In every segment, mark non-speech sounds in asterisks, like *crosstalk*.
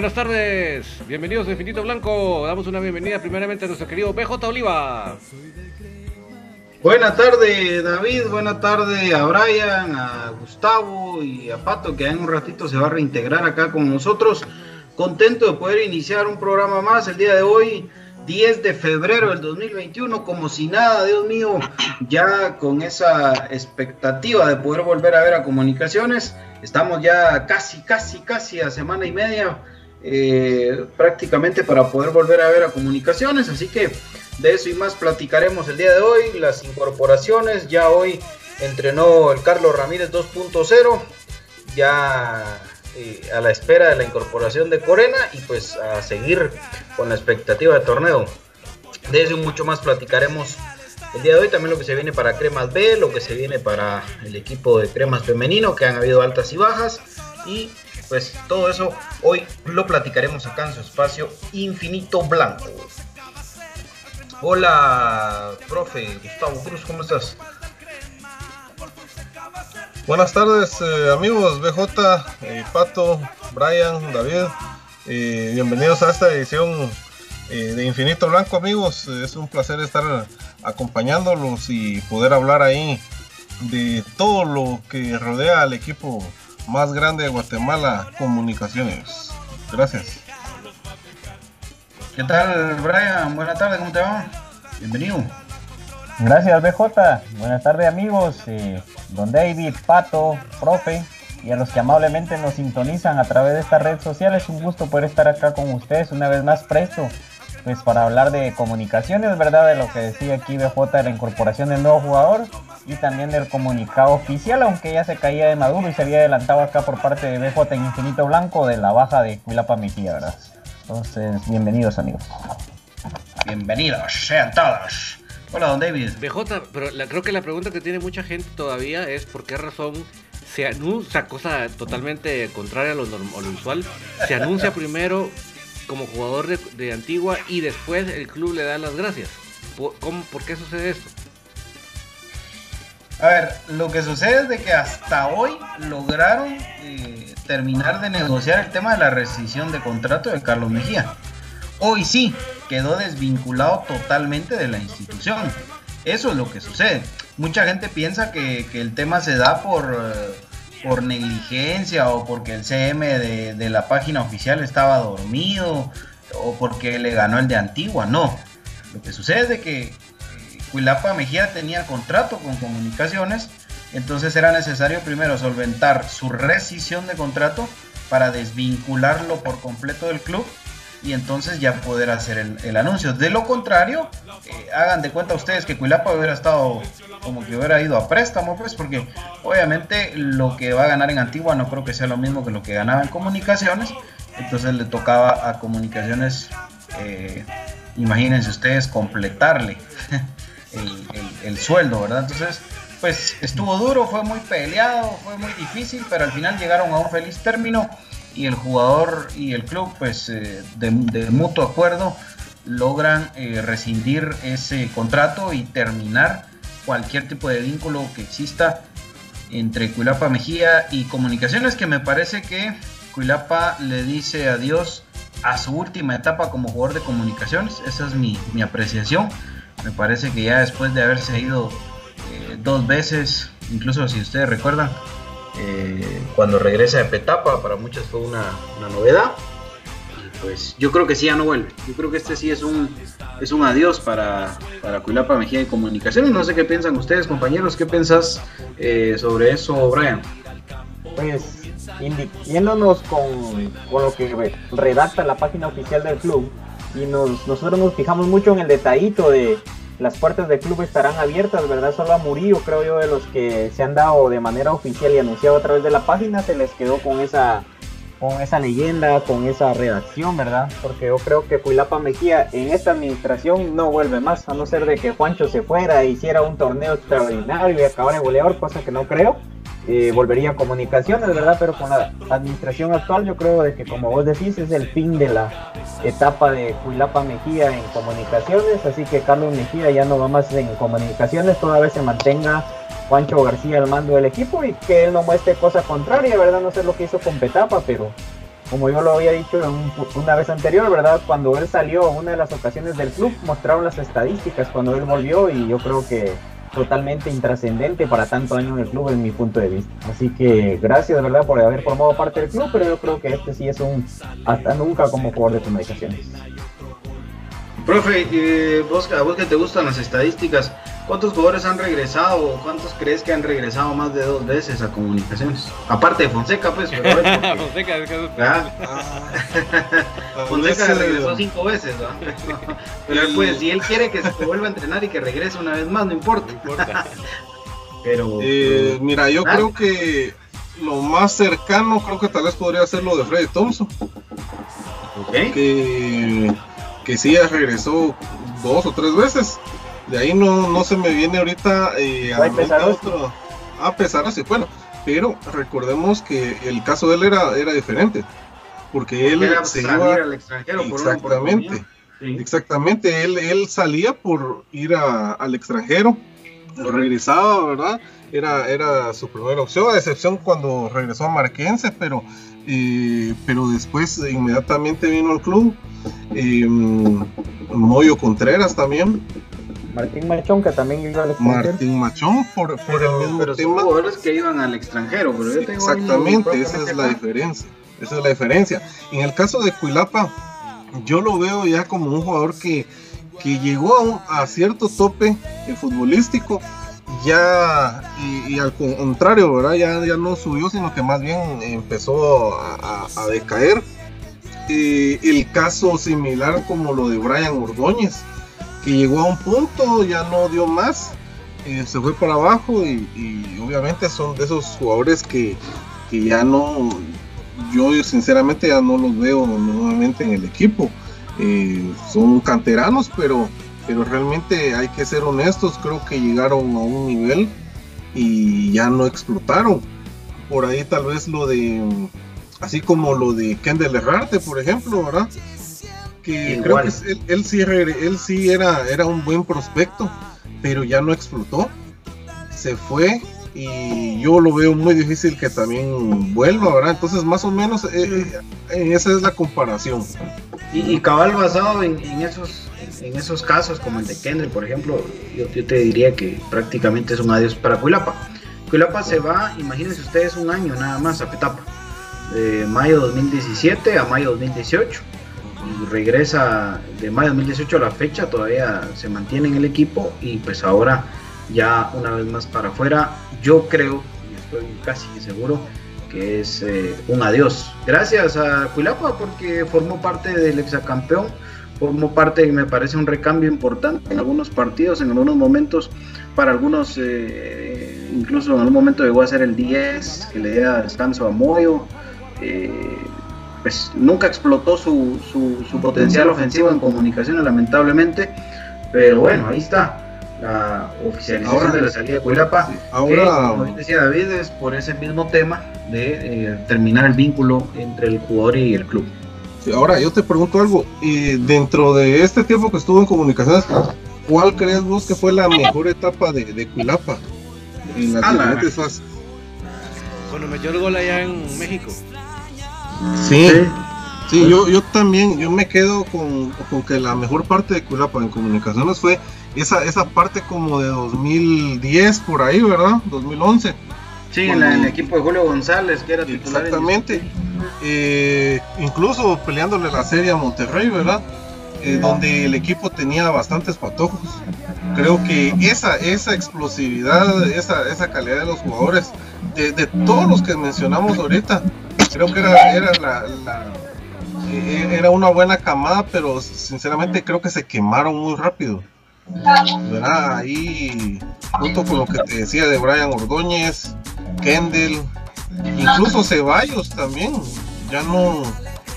Buenas tardes, bienvenidos a Infinito Blanco. Damos una bienvenida primeramente a nuestro querido PJ Oliva. Buenas tardes, David. Buenas tardes a Brian, a Gustavo y a Pato, que en un ratito se va a reintegrar acá con nosotros. Contento de poder iniciar un programa más el día de hoy. 10 de febrero del 2021, como si nada, Dios mío, ya con esa expectativa de poder volver a ver a comunicaciones. Estamos ya casi, casi, casi a semana y media eh, prácticamente para poder volver a ver a comunicaciones. Así que de eso y más platicaremos el día de hoy. Las incorporaciones, ya hoy entrenó el Carlos Ramírez 2.0, ya eh, a la espera de la incorporación de Corena y pues a seguir con la expectativa de torneo. De eso y mucho más platicaremos el día de hoy. También lo que se viene para Cremas B, lo que se viene para el equipo de Cremas femenino, que han habido altas y bajas. Y pues todo eso hoy lo platicaremos acá en su espacio Infinito Blanco. Hola, profe Gustavo Cruz, ¿cómo estás? Buenas tardes eh, amigos BJ, eh, Pato, Brian, David. Eh, bienvenidos a esta edición de Infinito Blanco amigos. Es un placer estar acompañándolos y poder hablar ahí de todo lo que rodea al equipo más grande de Guatemala, Comunicaciones. Gracias. ¿Qué tal Brian? Buenas tardes, ¿cómo te va? Bienvenido. Gracias BJ, buenas tardes amigos, eh, don David, Pato, profe y a los que amablemente nos sintonizan a través de esta red social. Es un gusto poder estar acá con ustedes una vez más presto, pues para hablar de comunicaciones, ¿verdad? De lo que decía aquí BJ de la incorporación del nuevo jugador y también del comunicado oficial, aunque ya se caía de Maduro y se había adelantado acá por parte de BJ en Infinito Blanco de la baja de Cuilapa Mejía, ¿verdad? Entonces, bienvenidos amigos. Bienvenidos sean todos. Hola, don David. BJ, pero creo que la pregunta que tiene mucha gente todavía es por qué razón se anuncia, cosa totalmente contraria a lo, usual, se anuncia primero como jugador de, Antigua y después el club le da las gracias. ¿Por, ¿por qué sucede esto? A ver, lo que sucede es de que hasta hoy lograron eh, terminar de negociar el tema de la rescisión de contrato de Carlos Mejía. Hoy sí, quedó desvinculado totalmente de la institución. Eso es lo que sucede. Mucha gente piensa que, el tema se da por, eh, por negligencia o porque el CM de, la página oficial estaba dormido o porque le ganó el de Antigua. No. Lo que sucede es que Cuilapa Mejía tenía contrato con comunicaciones, entonces era necesario primero solventar su rescisión de contrato para desvincularlo por completo del club y entonces ya poder hacer el, anuncio. De lo contrario, eh, hagan de cuenta ustedes que Cuilapa hubiera estado como que hubiera ido a préstamo, pues, porque obviamente lo que va a ganar en Antigua no creo que sea lo mismo que lo que ganaba en comunicaciones. Entonces le tocaba a comunicaciones, eh, imagínense ustedes, completarle *laughs* el, sueldo, ¿verdad? Entonces, pues estuvo duro, fue muy peleado, fue muy difícil, pero al final llegaron a un feliz término y el jugador y el club, pues eh, de, mutuo acuerdo, logran eh, rescindir ese contrato y terminar cualquier tipo de vínculo que exista entre Cuilapa Mejía y Comunicaciones, que me parece que Cuilapa le dice adiós a su última etapa como jugador de comunicaciones, esa es mi, apreciación, me parece que ya después de haberse ido eh, dos veces, incluso si ustedes recuerdan, eh, cuando regresa de Petapa, para muchos fue una, novedad. pues yo creo que sí ya no vuelve. Yo creo que este sí es un, es un adiós para, para Cuilapa Mejía de Comunicaciones. No sé qué piensan ustedes, compañeros. ¿Qué piensas eh, sobre eso, Brian? Pues, yéndonos con, con, lo que redacta la página oficial del club, y nos, nosotros nos fijamos mucho en el detallito de las puertas del club estarán abiertas, ¿verdad? Solo a Murillo, creo yo, de los que se han dado de manera oficial y anunciado a través de la página, se les quedó con esa, con esa leyenda, con esa redacción, ¿verdad? Porque yo creo que Cuilapa Mejía en esta administración no vuelve más, a no ser de que Juancho se fuera e hiciera un torneo extraordinario y acabara de goleador, cosa que no creo. Eh, volvería a comunicaciones, ¿verdad? Pero con la administración actual yo creo de que como vos decís es el fin de la etapa de Cuilapa Mejía en comunicaciones, así que Carlos Mejía ya no va más en comunicaciones, toda vez se mantenga Juancho García al mando del equipo y que él no muestre cosa contraria, ¿verdad? No sé lo que hizo con Petapa, pero como yo lo había dicho una vez anterior, ¿verdad? Cuando él salió, una de las ocasiones del club, mostraron las estadísticas cuando él volvió y yo creo que totalmente intrascendente para tanto año en el club en mi punto de vista. Así que gracias de verdad por haber formado parte del club, pero yo creo que este sí es un hasta nunca como jugador de comunicaciones. Profe, eh, a vos que te gustan las estadísticas, ¿cuántos jugadores han regresado o cuántos crees que han regresado más de dos veces a comunicaciones? Aparte de Fonseca, pues. Pero *laughs* porque- Fonseca, es que- *laughs* Ah, Fonseca Ese- regresó cinco veces, ¿no? *laughs* Pero pues, si él quiere que se vuelva a entrenar y que regrese una vez más, no importa. importa. Pero. Eh, mira, yo Ah. creo que lo más cercano, creo que tal vez podría ser lo de Freddy Thompson, ok. que, que sí ya regresó dos o tres veces. De ahí no, no se me viene ahorita eh, a otro. Ah, bueno, pero recordemos que el caso de él era, era diferente, porque él Era se iba al extranjero por exactamente. Sí. Exactamente, él, él salía por ir a- al extranjero, regresaba, ¿verdad? Era, era su primera opción, a excepción cuando regresó a Marquense, pero, eh, pero después inmediatamente vino al club. eh, Moyo Contreras también, Martín Machón, que también iba al extranjero. Martín Machón, por, por el mismo Pero son tema. jugadores que iban al extranjero, pero yo tengo ahí Exactamente, esa es la diferencia. Esa es la diferencia. En el caso de Cuilapa, yo lo veo ya como un jugador que, que llegó a, un- a cierto tope eh, futbolístico, ya y, y al contrario, ¿verdad? Ya, ya no subió, sino que más bien empezó a, a- a decaer. Eh, el caso similar como lo de Brian Ordóñez, que llegó a un punto, ya no dio más, eh, se fue para abajo y, obviamente son de esos jugadores que, que ya no, yo sinceramente ya no los veo nuevamente en el equipo. Eh, son canteranos, pero, pero realmente hay que ser honestos, creo que llegaron a un nivel y ya no explotaron. Por ahí tal vez lo de, así como lo de Kendall Herrarte, por ejemplo, ¿verdad? Que creo Igual. que es- él, él sí, él sí era, era un buen prospecto, pero ya no explotó. Se fue y yo lo veo muy difícil que también vuelva, ¿verdad? Entonces más o menos eh, eh, esa es la comparación. Y, y cabal basado en, en esos en esos casos como el de Kendall, por ejemplo, yo, yo te diría que prácticamente es un adiós para Cuilapa. Cuilapa se va, imagínense ustedes, un año nada más a Petapa, de mayo 2017 a mayo 2018. Y regresa de mayo 2018 a la fecha, todavía se mantiene en el equipo y pues ahora ya una vez más para afuera, yo creo, y estoy casi seguro, que es eh, un adiós. Gracias a Cuilapa porque formó parte del exacampeón, formó parte, me parece, un recambio importante en algunos partidos, en algunos momentos, para algunos, eh, incluso en algún momento llegó a ser el 10, que le diera descanso a Moyo. eh, pues nunca explotó su, su, su potencial ofensivo en comunicaciones, lamentablemente, pero bueno, ahí está. La oficialización Ahora- de la salida de Cuilapa que, Ahora, como bien decía David, es por ese mismo tema de eh, terminar el vínculo entre el jugador y el club. Sí, ahora yo te pregunto algo, y dentro de este tiempo que estuvo en comunicaciones, ¿cuál crees vos que fue la mejor etapa de, de Cuilapa? En las Ah, la- diferentes fases. Cuando metió el gol allá en México. Sí, sí, yo, yo también, yo me quedo con, con que la mejor parte de Cuilapa en comunicaciones fue esa, esa parte como de 2010 por ahí, ¿verdad? 2011. Sí, en, en el equipo de Julio González, que era titular. Exactamente. Eh, incluso peleándole la serie a Monterrey, ¿verdad? Eh, donde el equipo tenía bastantes patojos. Creo que esa, esa explosividad, esa, esa calidad de los jugadores, de, de todos los que mencionamos ahorita, creo que era, era, la, la- eh, era una buena camada, pero sinceramente creo que se quemaron muy rápido. ¿verdad? Ahí, junto con lo que te decía de Brian Ordóñez, Kendall, incluso Ceballos también, ya no,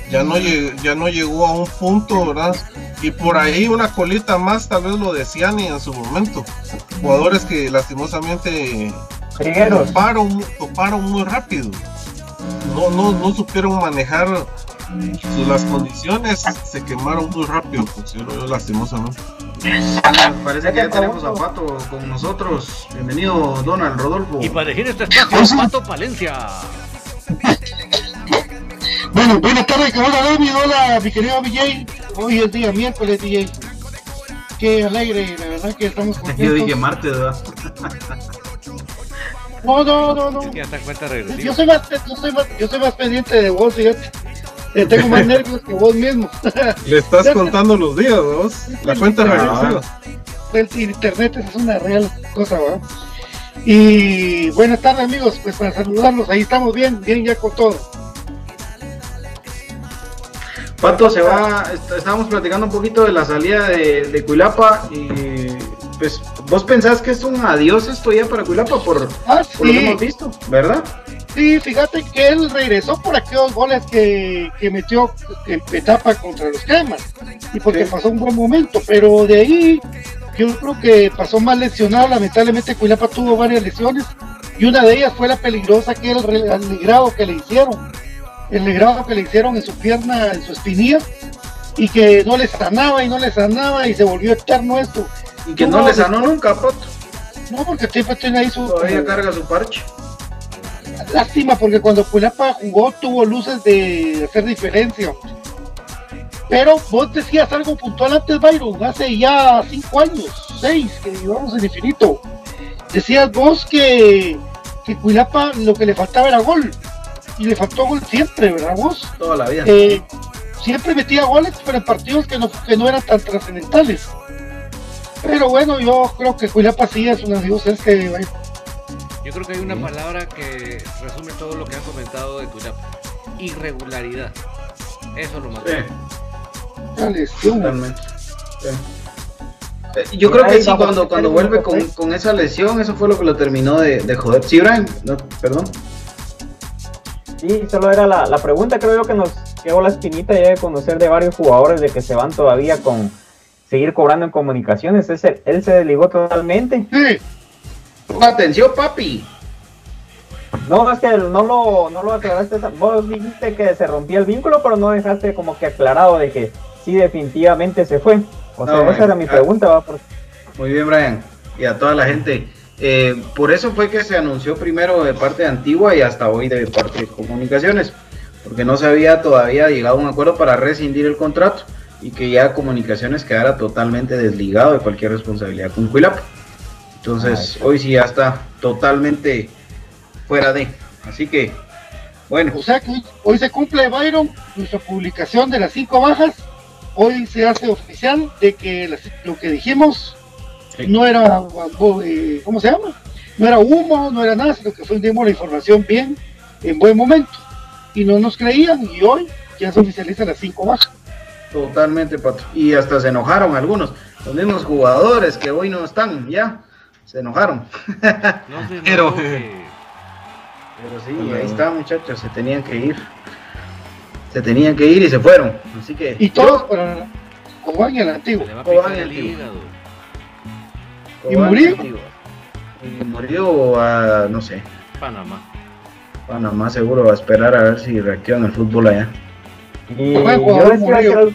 ya no, ya no llegó a un punto, ¿verdad? Y por ahí una colita más, tal vez lo decía ni en su momento. Jugadores que lastimosamente toparon, toparon muy rápido. No, no, no supieron manejar las condiciones, se quemaron muy rápido, pues, yo lastimosamente. Parece que ya tenemos a Pato con nosotros. Bienvenido, Donald Rodolfo. Y para elegir este espacio, Pato Palencia. Bueno, buenas tardes, hola David, hola mi querido DJ. Hoy es día miércoles, DJ. Qué alegre, la verdad que estamos *laughs* Yo dije contentos. martes, ¿verdad? No, no, no, no. Es que ya cuenta Yo soy más, yo soy más, yo soy más pendiente de vos, fíjate. Eh, tengo más *laughs* nervios que vos mismo. *laughs* Le estás contando los días, vos. La cuenta regresiva. El internet es una real cosa, ¿verdad? Y buenas tardes, amigos. Pues para saludarlos, ahí estamos bien, bien ya con todo. Pato se va, est- estábamos platicando un poquito de la salida de, de Cuilapa y pues vos pensás que es un adiós esto ya para Cuilapa por, Ah, por lo que sí. hemos visto, ¿verdad? Sí, fíjate que él regresó por aquellos goles que, que metió en etapa contra los cremas y porque Sí. pasó un buen momento, pero de ahí yo creo que pasó más lesionado, lamentablemente Cuilapa tuvo varias lesiones y una de ellas fue la peligrosa que el, el que le hicieron, el legrado que le hicieron en su pierna, en su espinilla y que no le sanaba y no le sanaba y se volvió eterno esto. Y que no le sanó nunca, Pato. No, porque siempre tiene ahí su... Todavía carga su parche. Lástima porque cuando Culapa jugó tuvo luces de hacer diferencia. Pero vos decías algo puntual antes, Byron, hace ya cinco años, seis, que llevamos en infinito. Decías vos que, que Cuilapa lo que le faltaba era gol. Y le faltó gol siempre, ¿verdad vos? Toda la vida. Eh, siempre metía goles, pero en partidos que no, que no eran tan trascendentales. Pero bueno, yo creo que Cuilapa sí es una dios, es que Byron. Yo creo que hay una palabra que resume todo lo que han comentado de Cuilapa. Irregularidad. Eso es lo más. Sí, totalmente. Sí. Eh, Yo creo que sí, cuando, cuando vuelve con, con esa lesión, eso fue lo que lo terminó de, de joder. Sí, Brian, no, perdón. Sí, solo era la, la pregunta, creo yo que nos quedó la espinita ya de conocer de varios jugadores de que se van todavía con seguir cobrando en comunicaciones. Ese, él se desligó totalmente. Sí, Atención, papi. No, es que no lo, no lo aclaraste. Vos dijiste que se rompía el vínculo, pero no dejaste como que aclarado de que sí definitivamente se fue. O sea, No, esa era mi ah. pregunta, va por Muy bien, Brian. Y a toda la gente. Eh, por eso fue que se anunció primero de parte de Antigua y hasta hoy de parte de Comunicaciones. Porque no se había todavía llegado a un acuerdo para rescindir el contrato y que ya Comunicaciones quedara totalmente desligado de cualquier responsabilidad con Cuilapa. Entonces, hoy sí ya está totalmente fuera de. Así que, bueno, O sea que hoy, hoy se cumple, Byron, nuestra publicación de las cinco bajas. Hoy se hace oficial de que las- lo que dijimos Sí. no era, eh, ¿cómo se llama? No era humo, no era nada, sino que fue dimos la información bien, en buen momento. Y no nos creían y hoy ya se oficializan las cinco bajas. totalmente, Pato. Y hasta se enojaron algunos. Los mismos jugadores que hoy no están, ya. Se enojaron. No se *laughs* Pero-. Pero sí, ahí está, muchachos, se tenían que ir. Se tenían que ir y se fueron. Así que. Y todos para Juan y el antiguo. Se le va a Cobán picar el antiguo. ¿Y Murillo? Y Murillo a, no sé, Panamá. Panamá seguro va a esperar a ver si reacciona el fútbol allá. Y yo jugador, les iba a decir Murillo. algo,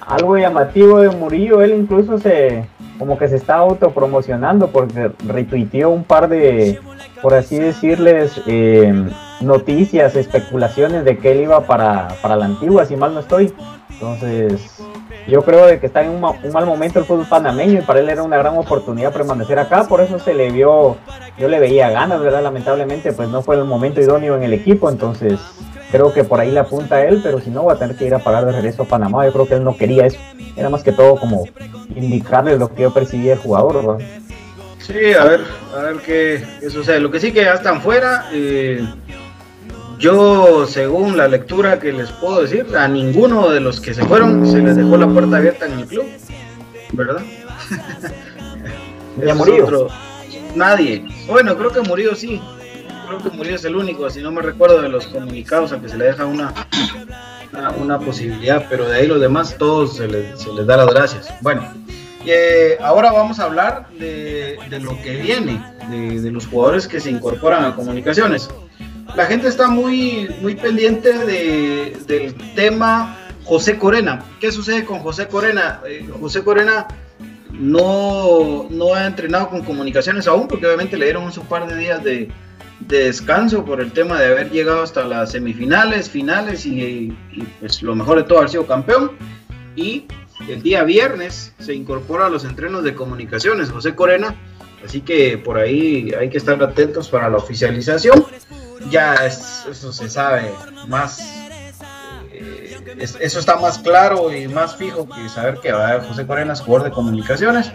algo llamativo de Murillo, él incluso se como que se está autopromocionando porque retuiteó un par de, por así decirles, eh, noticias, especulaciones de que él iba para, para la antigua, si mal no estoy. Entonces, yo creo de que está en un, un mal momento el fútbol panameño y para él era una gran oportunidad permanecer acá, por eso se le vio, yo le veía ganas, ¿verdad? Lamentablemente, pues no fue el momento idóneo en el equipo, entonces creo que por ahí le apunta a él, pero si no va a tener que ir a pagar de regreso a Panamá, yo creo que él no quería eso, era más que todo como indicarle lo que yo percibía del jugador, ¿verdad? Sí, a ver, a ver qué, qué sucede. Lo que sí que ya están fuera. eh, yo, según la lectura que les puedo decir, a ninguno de los que se fueron se les dejó la puerta abierta en el club, ¿verdad? Ni *laughs* a Ese es Murillo. otro- Nadie. Bueno, creo que Murillo sí. Creo que Murillo es el único, si no me recuerdo de los comunicados a que se le deja una, una, una posibilidad, pero de ahí los demás todos se les, se les da las gracias. Bueno, eh, ahora vamos a hablar de, de lo que viene, de, de los jugadores que se incorporan a comunicaciones. La gente está muy, muy pendiente de- del tema José Corena. ¿Qué sucede con José Corena? Eh, José Corena no, no ha entrenado con comunicaciones aún, porque obviamente le dieron un par de días de, de descanso por el tema de haber llegado hasta las semifinales, finales y, y, pues lo mejor de todo haber sido campeón. Y el día viernes se incorpora a los entrenos de comunicaciones José Corena, así que por ahí hay que estar atentos para la oficialización. Ya es- eso se sabe más eh, eso está más claro y más fijo que saber que va a José Corena es jugador de comunicaciones.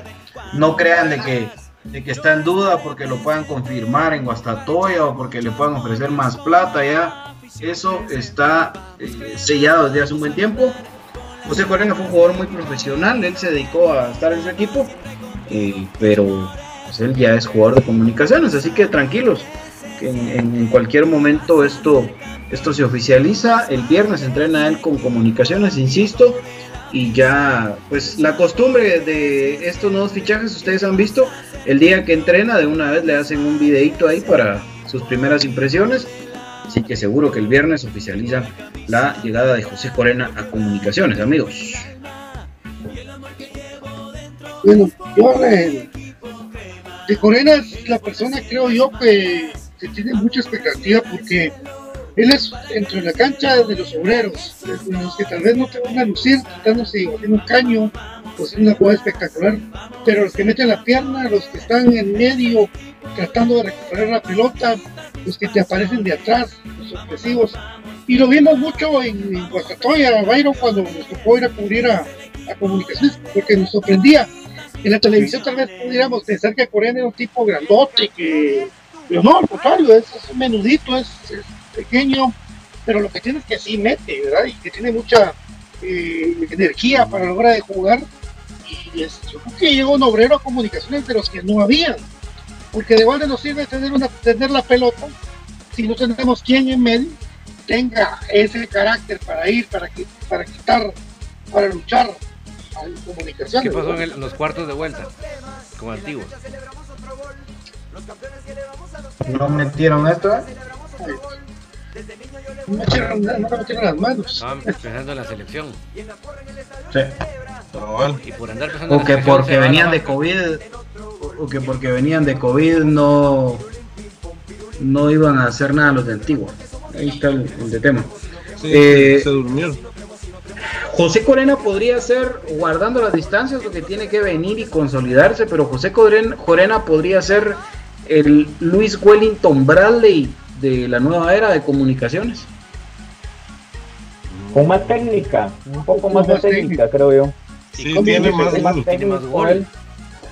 No crean de que, de que está en duda porque lo puedan confirmar en Guastatoya o porque le puedan ofrecer más plata ya. Eso está eh, sellado desde hace un buen tiempo. José Corena fue un jugador muy profesional, él se dedicó a estar en su equipo, eh, pero pues, él ya es jugador de comunicaciones, así que tranquilos, en, cualquier momento esto, esto se oficializa. El viernes entrena él con comunicaciones, insisto, y ya, pues la costumbre de estos nuevos fichajes, ustedes han visto, el día que entrena, de una vez le hacen un videito ahí para sus primeras impresiones Así que seguro que el viernes oficializan la llegada de José Corena a comunicaciones, amigos. Bueno, yo de, Corena es la persona, creo yo, que, tiene mucha expectativa porque él es entre la cancha de los obreros, los que tal vez no te van a lucir quitándose en un caño o sin una jugada espectacular, pero los que meten la pierna, los que están en medio tratando de recuperar la pelota, los que te aparecen de atrás, los sorpresivos. Y lo vimos mucho en, en Guastatoya, Byron, cuando nos tocó ir a cubrir a, comunicaciones, porque nos sorprendía. En la televisión tal vez pudiéramos pensar que Corea era un tipo grandote, que... pero no, al contrario, es, un menudito, es, pequeño, pero lo que tiene es que sí mete, ¿verdad? Y que tiene mucha eh, energía para la hora de jugar. Y es, yo creo que llegó un obrero a comunicaciones de los que no habían porque de balde nos sirve tener, una, tener la pelota si no tenemos quien en medio tenga ese carácter para ir, para, para quitar, para luchar en comunicación. ¿Qué pasó en, los cuartos de vuelta? Como antiguos. No metieron esto, ¿eh? No metieron, no metieron las manos. Estaban pensando en la selección. Sí. Y por andar pensando o que porque venían de COVID o que porque venían de COVID no, no iban a hacer nada los de Antigua. Ahí está el, de tema. Eh, se durmieron. José Corena podría ser, guardando las distancias, lo que tiene que venir y consolidarse, pero José Corena podría ser el Luis Wellington Bradley de la nueva era de comunicaciones. Con más técnica, un poco más de técnica, creo yo. Sí, tiene más, tiene más gol.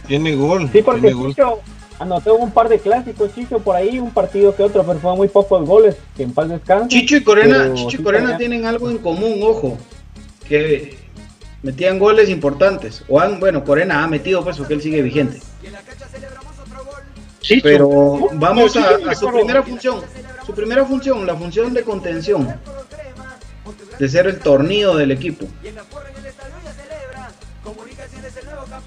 Tiene gol. Sí, porque Chicho anotó un par de clásicos, Chicho, por ahí, un partido que otro, pero fue muy pocos goles, que en paz descanse. Chicho y Corena, Chicho y Corena tienen algo en común, ojo, que metían goles importantes. O han, bueno, Corena ha metido pues porque él sigue vigente. Pero vamos a, su primera función. Su primera función, la función de contención. De ser el tornillo del equipo.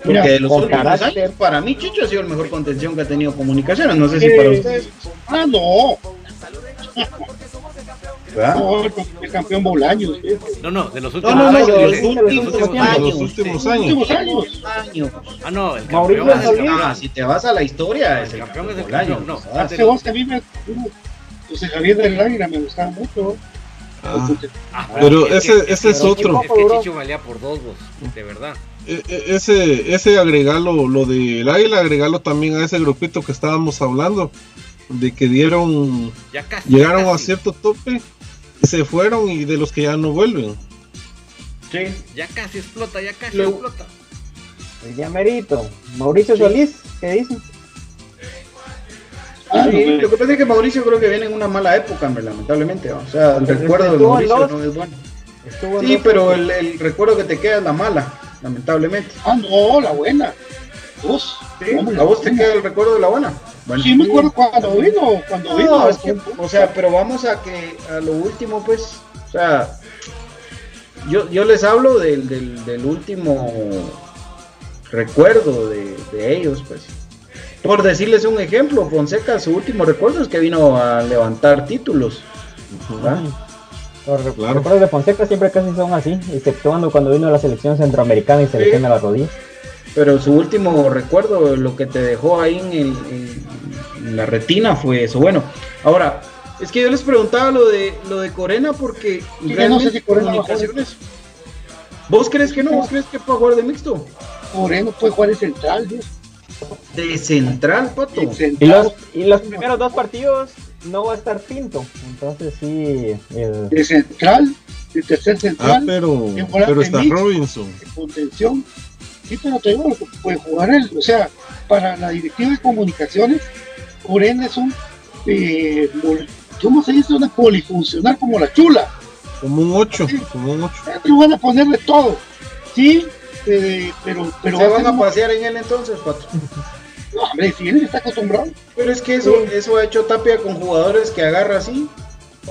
Porque los últimos años, para mí Chicho ha sido el mejor contención que ha tenido comunicaciones. No sé si para ustedes. Ah, no. No, el campeón Bolaños. No, no, de los últimos años. de los últimos años. Los últimos años. años. Ah, no, el campeón es el ah, si te vas a la historia, es el campeón es el Bolaños. No, no. Hace vos que a mí me. José Javier del Águila me gustaba mucho. Ah, ah, pero ese, ese es otro. Es que Chicho valía por dos, vos, de verdad. E, e, ese, ese agregarlo, lo del águila, agregarlo también a ese grupito que estábamos hablando, de que dieron, llegaron a cierto tope, se fueron y de los que ya no vuelven. Sí. Ya casi explota, ya casi explota. El llamerito. Mauricio Solís, ¿qué dicen? Ah, lo que pasa es que Mauricio creo que viene en una mala época, lamentablemente. O sea, el recuerdo de Mauricio no es bueno. Sí, pero el, el, recuerdo que te queda es la mala lamentablemente. Ah, no, la buena. Vos, sí, ¿A vos te queda el recuerdo de la buena? Bueno, sí, me acuerdo cuando vino, cuando vino. Es que, o sea, pero vamos a que a lo último, pues, o sea, yo, yo les hablo del, del, del último recuerdo de, de, ellos, pues. Por decirles un ejemplo, Fonseca, su último recuerdo es que vino a levantar títulos. Los recuerdos de Fonseca siempre casi son así, exceptuando cuando vino a la selección centroamericana y se le la rodilla. Pero su último recuerdo, lo que te dejó ahí en, la retina fue eso. Bueno, ahora, es que yo les preguntaba lo de lo de Corena porque no sé si comunicaciones. ¿Vos crees que no? ¿Vos crees que puede jugar de mixto? Corena puede jugar de central, De central, pato. ¿Y, los, y los primeros dos partidos no va a estar Pinto. Entonces sí. El... De central, de tercer central. Ah, pero, pero está Robinson. De contención. Sí, pero te digo, puede jugar él. O sea, para la directiva de comunicaciones, Oren es un. Eh, ¿Cómo se dice? Una polifuncional como la chula. Como un 8. Como un 8. van a ponerle todo. Sí, eh, pero, pero. ¿Se van a pasear en él entonces, Pato? No, hombre, si él está acostumbrado. Pero es que eso, eso ha hecho Tapia con jugadores que agarra así.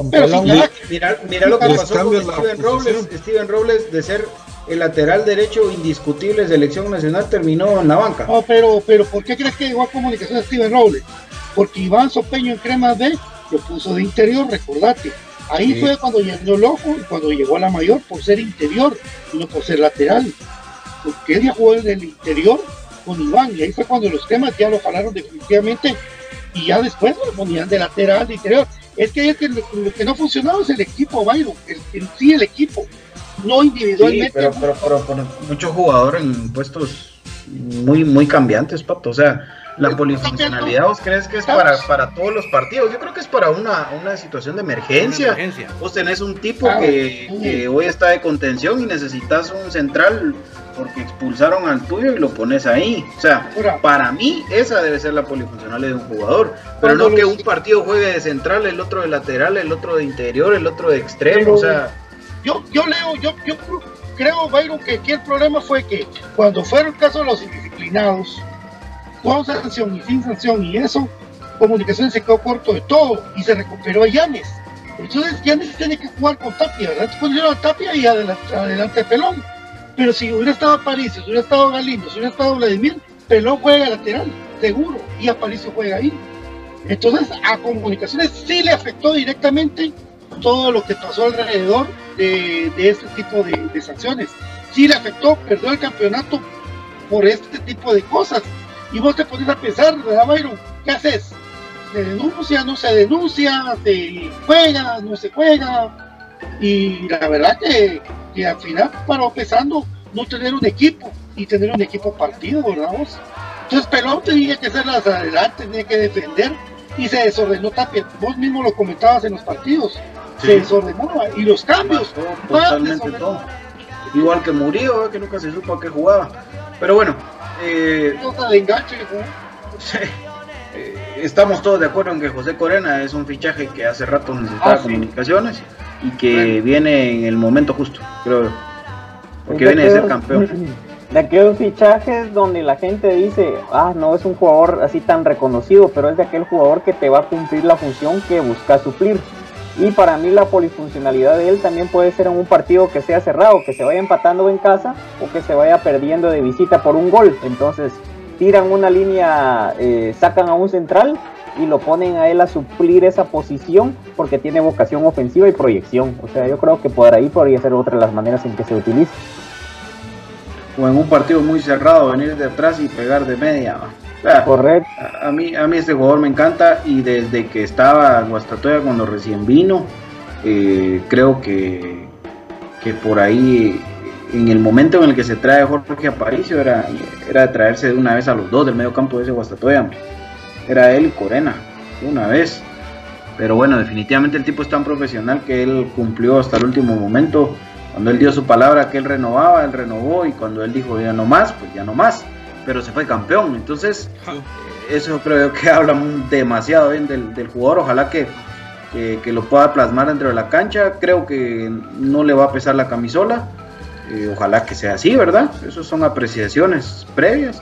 Pero si mira, mira lo que pasó con Steven Robles. Steven Robles de ser el lateral derecho indiscutible de selección nacional terminó en la banca. No, pero, pero ¿por qué crees que llegó a comunicación Steven Robles? Porque Iván Sopeño en Crema B lo puso de interior, recordate. Ahí fue cuando llegó el ojo y cuando llegó a la mayor por ser interior y no por ser lateral. Porque él ya jugó en el interior con Iván y ahí fue cuando los temas ya lo jalaron definitivamente y ya después lo ponían de lateral, de interior. Es que, es que lo, que no funcionaba es el equipo, Byron, el, sí el equipo, no individualmente. pero, pero, pero, muchos jugadores en puestos muy, muy cambiantes, Pato. O sea, la polifuncionalidad, ¿vos crees que es para, para todos los partidos? Yo creo que es para una, una situación de emergencia. Vos tenés un tipo que, que, hoy está de contención y necesitas un central porque expulsaron al tuyo y lo pones ahí. O sea, para mí esa debe ser la polifuncionalidad de un jugador. Pero no que un partido juegue de central, el otro de lateral, el otro de interior, el otro de extremo. o sea, yo, yo leo, yo, yo creo, Byron, que aquí el problema fue que cuando fueron el caso de los indisciplinados, con sanción y sin sanción y eso, Comunicaciones se quedó corto de todo y se recuperó a Llanes. Entonces Llanes tiene que jugar con Tapia, ¿verdad? Pusieron a Tapia y adelante, adelante Pelón. Pero si hubiera estado Aparicio, si hubiera estado Galindo, si hubiera estado Vladimir, Pelón juega lateral, seguro, y Aparicio juega ahí. Entonces a Comunicaciones sí le afectó directamente todo lo que pasó alrededor de, este tipo de, de sanciones. Sí le afectó, perdió el campeonato por este tipo de cosas y vos te pones a pensar, ¿verdad, Byron? ¿Qué haces? ¿Se denuncia, no se denuncia? ¿Se juega, no se juega? Y la verdad que, que al final paró pensando no tener un equipo y tener un equipo partido, ¿verdad vos? Entonces Pelón tenía que ser las adelante, tenía que defender y se desordenó Tapia. Vos mismo lo comentabas en los partidos. Se desordenó y los cambios. totalmente todo. Igual que Murillo, que nunca se supo a qué jugaba. Pero bueno, eh, eh, estamos todos de acuerdo en que José Corena es un fichaje que hace rato necesitaba ah, comunicaciones y que viene en el momento justo, creo. Porque viene de ser campeón. *clears throat* De aquellos fichajes donde la gente dice, ah, no es un jugador así tan reconocido, pero es de aquel jugador que te va a cumplir la función que busca suplir. Y para mí la polifuncionalidad de él también puede ser en un partido que sea cerrado, que se vaya empatando en casa o que se vaya perdiendo de visita por un gol. Entonces tiran una línea, eh, sacan a un central y lo ponen a él a suplir esa posición porque tiene vocación ofensiva y proyección. O sea, yo creo que por ahí podría ser otra de las maneras en que se utiliza. O en un partido muy cerrado, venir de atrás y pegar de media. Correcto. A, mí, a mí este jugador me encanta y desde que estaba en Guastatoya cuando recién vino, eh, creo que, que por ahí, en el momento en el que se trae Jorge Aparicio, era, era de traerse de una vez a los dos del medio campo de ese Guastatoya. Era él y Corena, una vez. Pero bueno, definitivamente el tipo es tan profesional que él cumplió hasta el último momento. Cuando él dio su palabra que él renovaba, él renovó y cuando él dijo ya no más, pues ya no más pero se fue campeón. Entonces, eso creo que *laughs* habla demasiado bien del, jugador. Ojalá que, que, lo pueda plasmar dentro de la cancha. Creo que no le va a pesar la camisola. Eh, ojalá que sea así, ¿verdad? Esas son apreciaciones previas.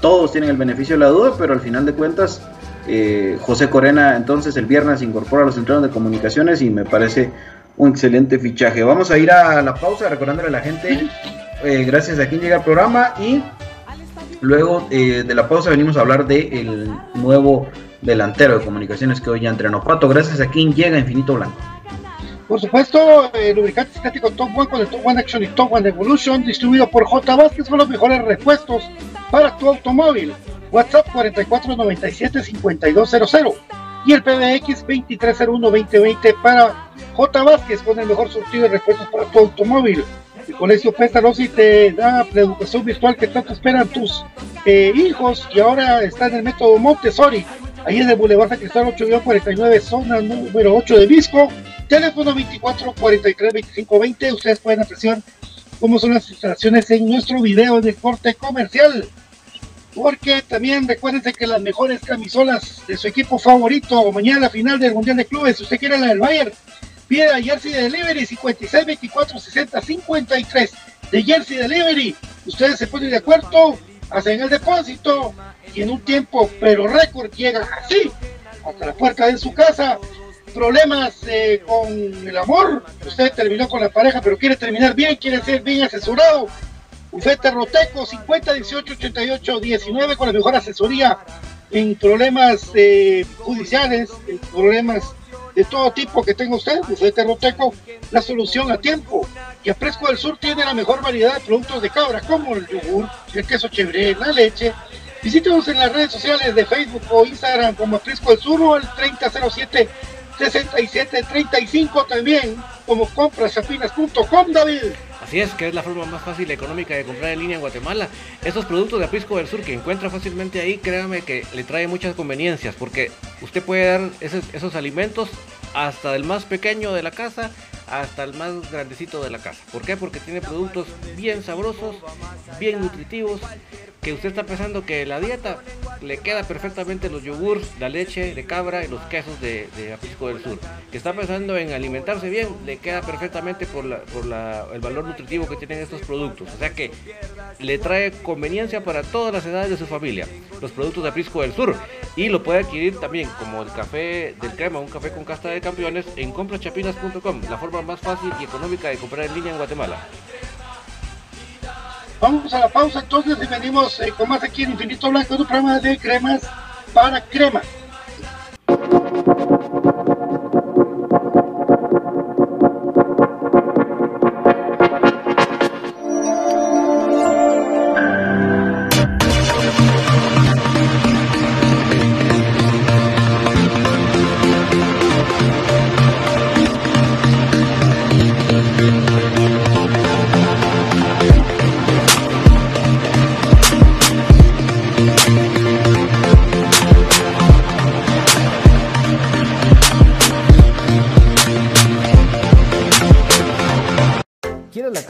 Todos tienen el beneficio de la duda, pero al final de cuentas, eh, José Corena entonces el viernes incorpora a los entrenos de comunicaciones y me parece un excelente fichaje. Vamos a ir a la pausa recordándole a la gente, eh, gracias a quien llega el programa y Luego eh, de la pausa venimos a hablar del nuevo delantero de comunicaciones que hoy ya entrenó. Pato, gracias a quien llega Infinito Blanco. Por supuesto, el lubricante estático Top One con el Top One Action y Top One Evolution, distribuido por J. Vázquez, son los mejores repuestos para tu automóvil. WhatsApp 4497-5200 y el PBX 2301-2020 para J. Vázquez con el mejor surtido de repuestos para tu automóvil. El Colegio Pestalozzi te da la educación virtual que tanto esperan tus eh, hijos y ahora está en el método Montessori. ahí en el Boulevard Cristal 8-49, zona número 8 de Visco. Teléfono 24 43 25 20. Ustedes pueden apreciar cómo son las instalaciones en nuestro video de corte comercial. Porque también recuérdense que las mejores camisolas de su equipo favorito, mañana final del Mundial de Clubes, si usted quiere la del Bayern, pide a Jersey Delivery 56 24 60 53 de Jersey Delivery. Ustedes se ponen de acuerdo, hacen el depósito y en un tiempo, pero récord, llega así hasta la puerta de su casa. Problemas eh, con el amor, usted terminó con la pareja, pero quiere terminar bien, quiere ser bien asesorado. Bufete Roteco 50 18 88 19 con la mejor asesoría en problemas eh, judiciales, en problemas de todo tipo que tenga usted, Bufete Roteco, la solución a tiempo. Y Fresco del Sur tiene la mejor variedad de productos de cabra, como el yogur, el queso chévere, la leche. Visítenos en las redes sociales de Facebook o Instagram como Fresco del Sur o el 3007 6735 también como compraschapinas.com David. Así es, que es la forma más fácil y económica de comprar en línea en Guatemala. Estos productos de Aprisco del Sur que encuentra fácilmente ahí, créame que le trae muchas conveniencias porque usted puede dar esos, alimentos hasta del más pequeño de la casa hasta el más grandecito de la casa. ¿Por qué? Porque tiene productos bien sabrosos, bien nutritivos, que usted está pensando que la dieta le queda perfectamente los yogurts, la leche de cabra y los quesos de, de Apisco del Sur. Que está pensando en alimentarse bien, le queda perfectamente por, la, por la, el valor nutritivo que tienen estos productos. O sea que le trae conveniencia para todas las edades de su familia. Los productos de Aprisco del Sur. Y lo puede adquirir también como el café del crema, un café con casta de campeones en comprachapinas.com. La forma más fácil y económica de comprar en línea en Guatemala. Vamos a la pausa entonces y venimos eh, con más aquí en Infinito Blanco, un programa de cremas para crema.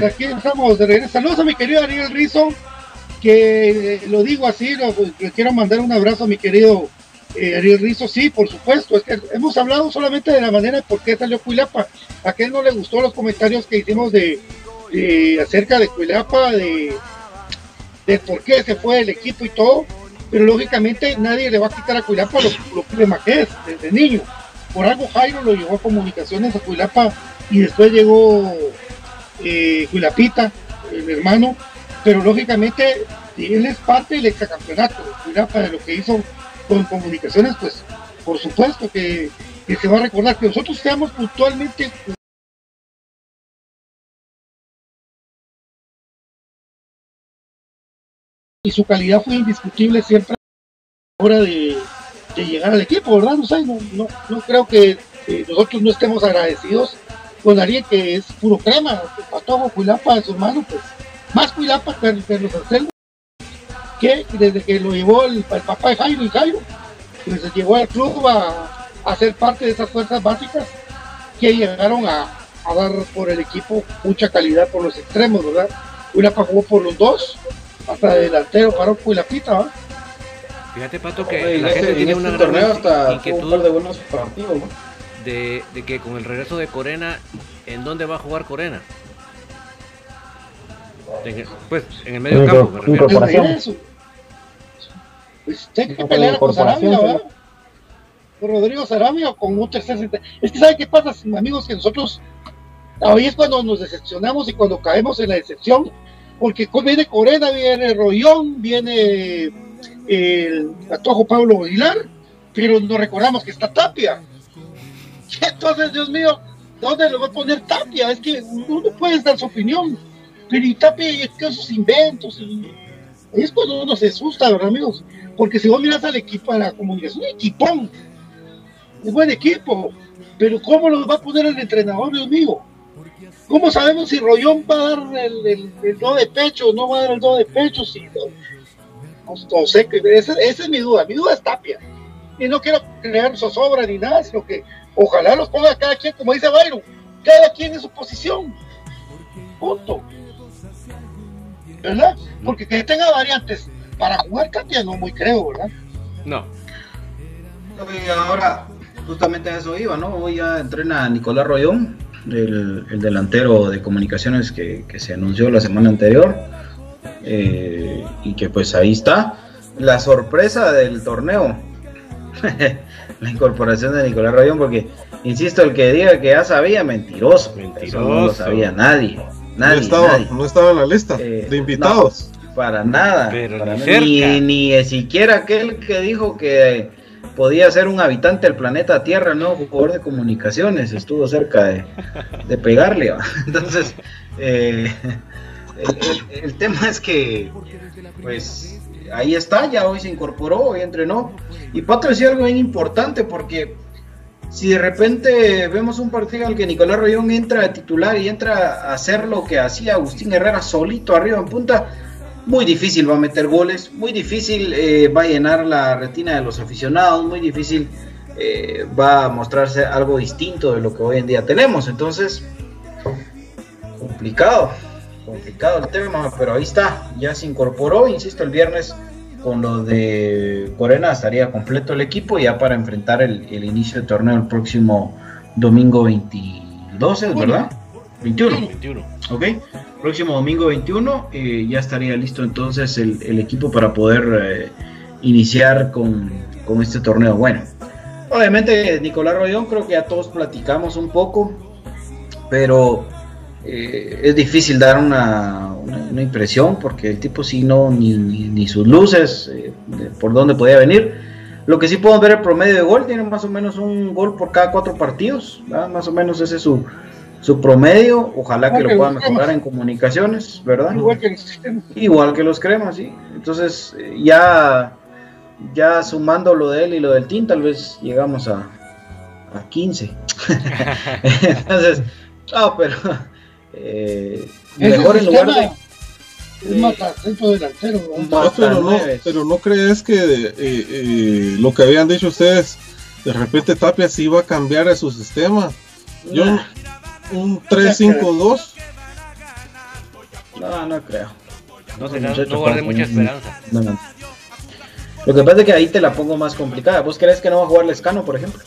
Gracias, aquí estamos de regreso. Saludos a mi querido Ariel Rizo, que eh, lo digo así, lo, le quiero mandar un abrazo a mi querido eh, Ariel Rizo. Sí, por supuesto, es que hemos hablado solamente de la manera por qué salió Cuilapa. A qué no le gustó los comentarios que hicimos de, acerca de Cuilapa, de, de por qué se fue el equipo y todo. Pero lógicamente nadie le va a quitar a Cuilapa lo, lo que es desde niño. Por algo Jairo lo llevó a comunicaciones a Cuilapa y después llegó eh, Cuilapita, el hermano, pero lógicamente él es parte del exacampeonato Cuilapa, de lo que hizo con comunicaciones, pues por supuesto que, se va a recordar que nosotros seamos puntualmente y su calidad fue indiscutible siempre a la hora de, llegar al equipo, ¿verdad? No, sé, no, creo que nosotros no estemos agradecidos con Ariel, que es puro crema, Patojo, Cuilapa de su hermano, pues más Cuilapa que, que los Anselmo, que desde que lo llevó el, el papá de Jairo y Jairo, pues se llegó al club a, a ser parte de esas fuerzas básicas que llegaron a, a dar por el equipo mucha calidad por los extremos, ¿verdad? Cuilapa jugó por los dos, hasta delantero paró Cuilapita, ¿verdad? Fíjate, Pato, que Oye, la en gente tiene en una este gran torneo hasta tuvo un inquietud par de buenos partidos, ¿no? De, de que con el regreso de Corena, ¿en dónde va a jugar Corena? En el- pues en el medio campo, me el- refiero. Corporación. Eso. Pues tiene que pelear con Sarabia. ¿verdad? Con Rodrigo Sarabia o con un tercer. Es que ¿sabe qué pasa, amigos? Que nosotros ahí es cuando nos decepcionamos y cuando caemos en la decepción, porque viene Corena, viene Rollón, viene el Atojo Pablo Aguilar, pero nos recordamos que está Tapia. *laughs* Entonces, Dios mío, ¿dónde lo va a poner Tapia? Es que uno puede dar su opinión, pero y Tapia y es que sus inventos y es cuando uno se asusta, ¿verdad, amigos? Porque si vos miras al equipo de la comunicación, un equipón, es buen equipo, pero ¿cómo lo va a poner el entrenador, Dios mío? ¿Cómo sabemos si Rollón va a dar el, el, do de pecho o no va a dar el do de pecho? Si, no, sé, esa, esa es mi duda, mi duda es Tapia. Y no quiero crear zozobra ni nada, sino que ojalá los ponga cada quien, como dice Byron, cada quien en su posición. Punto. ¿Verdad? Porque que tenga variantes para jugar Tapia no muy creo, ¿verdad? No, Y ahora, justamente a eso iba, ¿no? Hoy ya entrena Nicolás Rollón, el, el delantero de comunicaciones que, que se anunció la semana anterior. eh, y que pues ahí está. La sorpresa del torneo. *laughs* la incorporación de Nicolás Rollón, porque, insisto, el que diga que ya sabía, mentiroso. Eso no lo Mentiroso. sabía nadie. No Nadie, estaba, nadie. no estaba en la lista Eh, de invitados. no, para nada. Pero para ni ni, siquiera aquel que dijo que podía ser un habitante del planeta Tierra, no jugador de comunicaciones, estuvo cerca de, de pegarle. ¿va? *laughs* Entonces, eh, *laughs* el, el- el tema es que, pues, ahí está, ya hoy se incorporó, hoy entrenó. Y Pato decía algo bien importante porque si de repente vemos un partido en el que Nicolás Rollón entra de titular y entra a hacer lo que hacía Agustín Herrera solito arriba en punta, muy difícil va a meter goles, muy difícil eh, va a llenar la retina de los aficionados, muy difícil eh, va a mostrarse algo distinto de lo que hoy en día tenemos. Entonces, complicado, complicado el tema, pero ahí está, ya se incorporó, insisto, el viernes con lo de Corena estaría completo el equipo ya para enfrentar el, el inicio del torneo el próximo domingo 22, ¿es ¿verdad? 21. 21. Ok, próximo domingo 21 eh, ya estaría listo entonces el, el equipo para poder eh, iniciar con, con este torneo. Bueno, obviamente Nicolás Rollón creo que ya todos platicamos un poco, pero eh, es difícil dar una, una- una impresión porque el tipo sí no, ni, ni, ni sus luces, eh, por dónde podía venir. Lo que sí podemos ver el promedio de gol, tiene más o menos un gol por cada cuatro partidos, ¿verdad? más o menos ese es su, su promedio. Ojalá que lo pueda buscamos. mejorar en comunicaciones, ¿verdad? Igual que el sistema. Igual que los cremas, sí. Entonces, eh, ya, ya sumando lo de él y lo del Team, tal vez llegamos a, a 15. *laughs* Entonces, no, pero eh, mejor en lugar de. Es centro delantero, pero, no, pero no crees que eh, eh, lo que habían dicho ustedes de repente Tapia sí va a cambiar a su sistema. Yo, un 3-5-2. No, no creo. No, te, no guardé mucha esperanza. No, no. Lo que pasa es que ahí te la pongo más complicada. ¿Vos crees que no va a jugar Lescano, por ejemplo?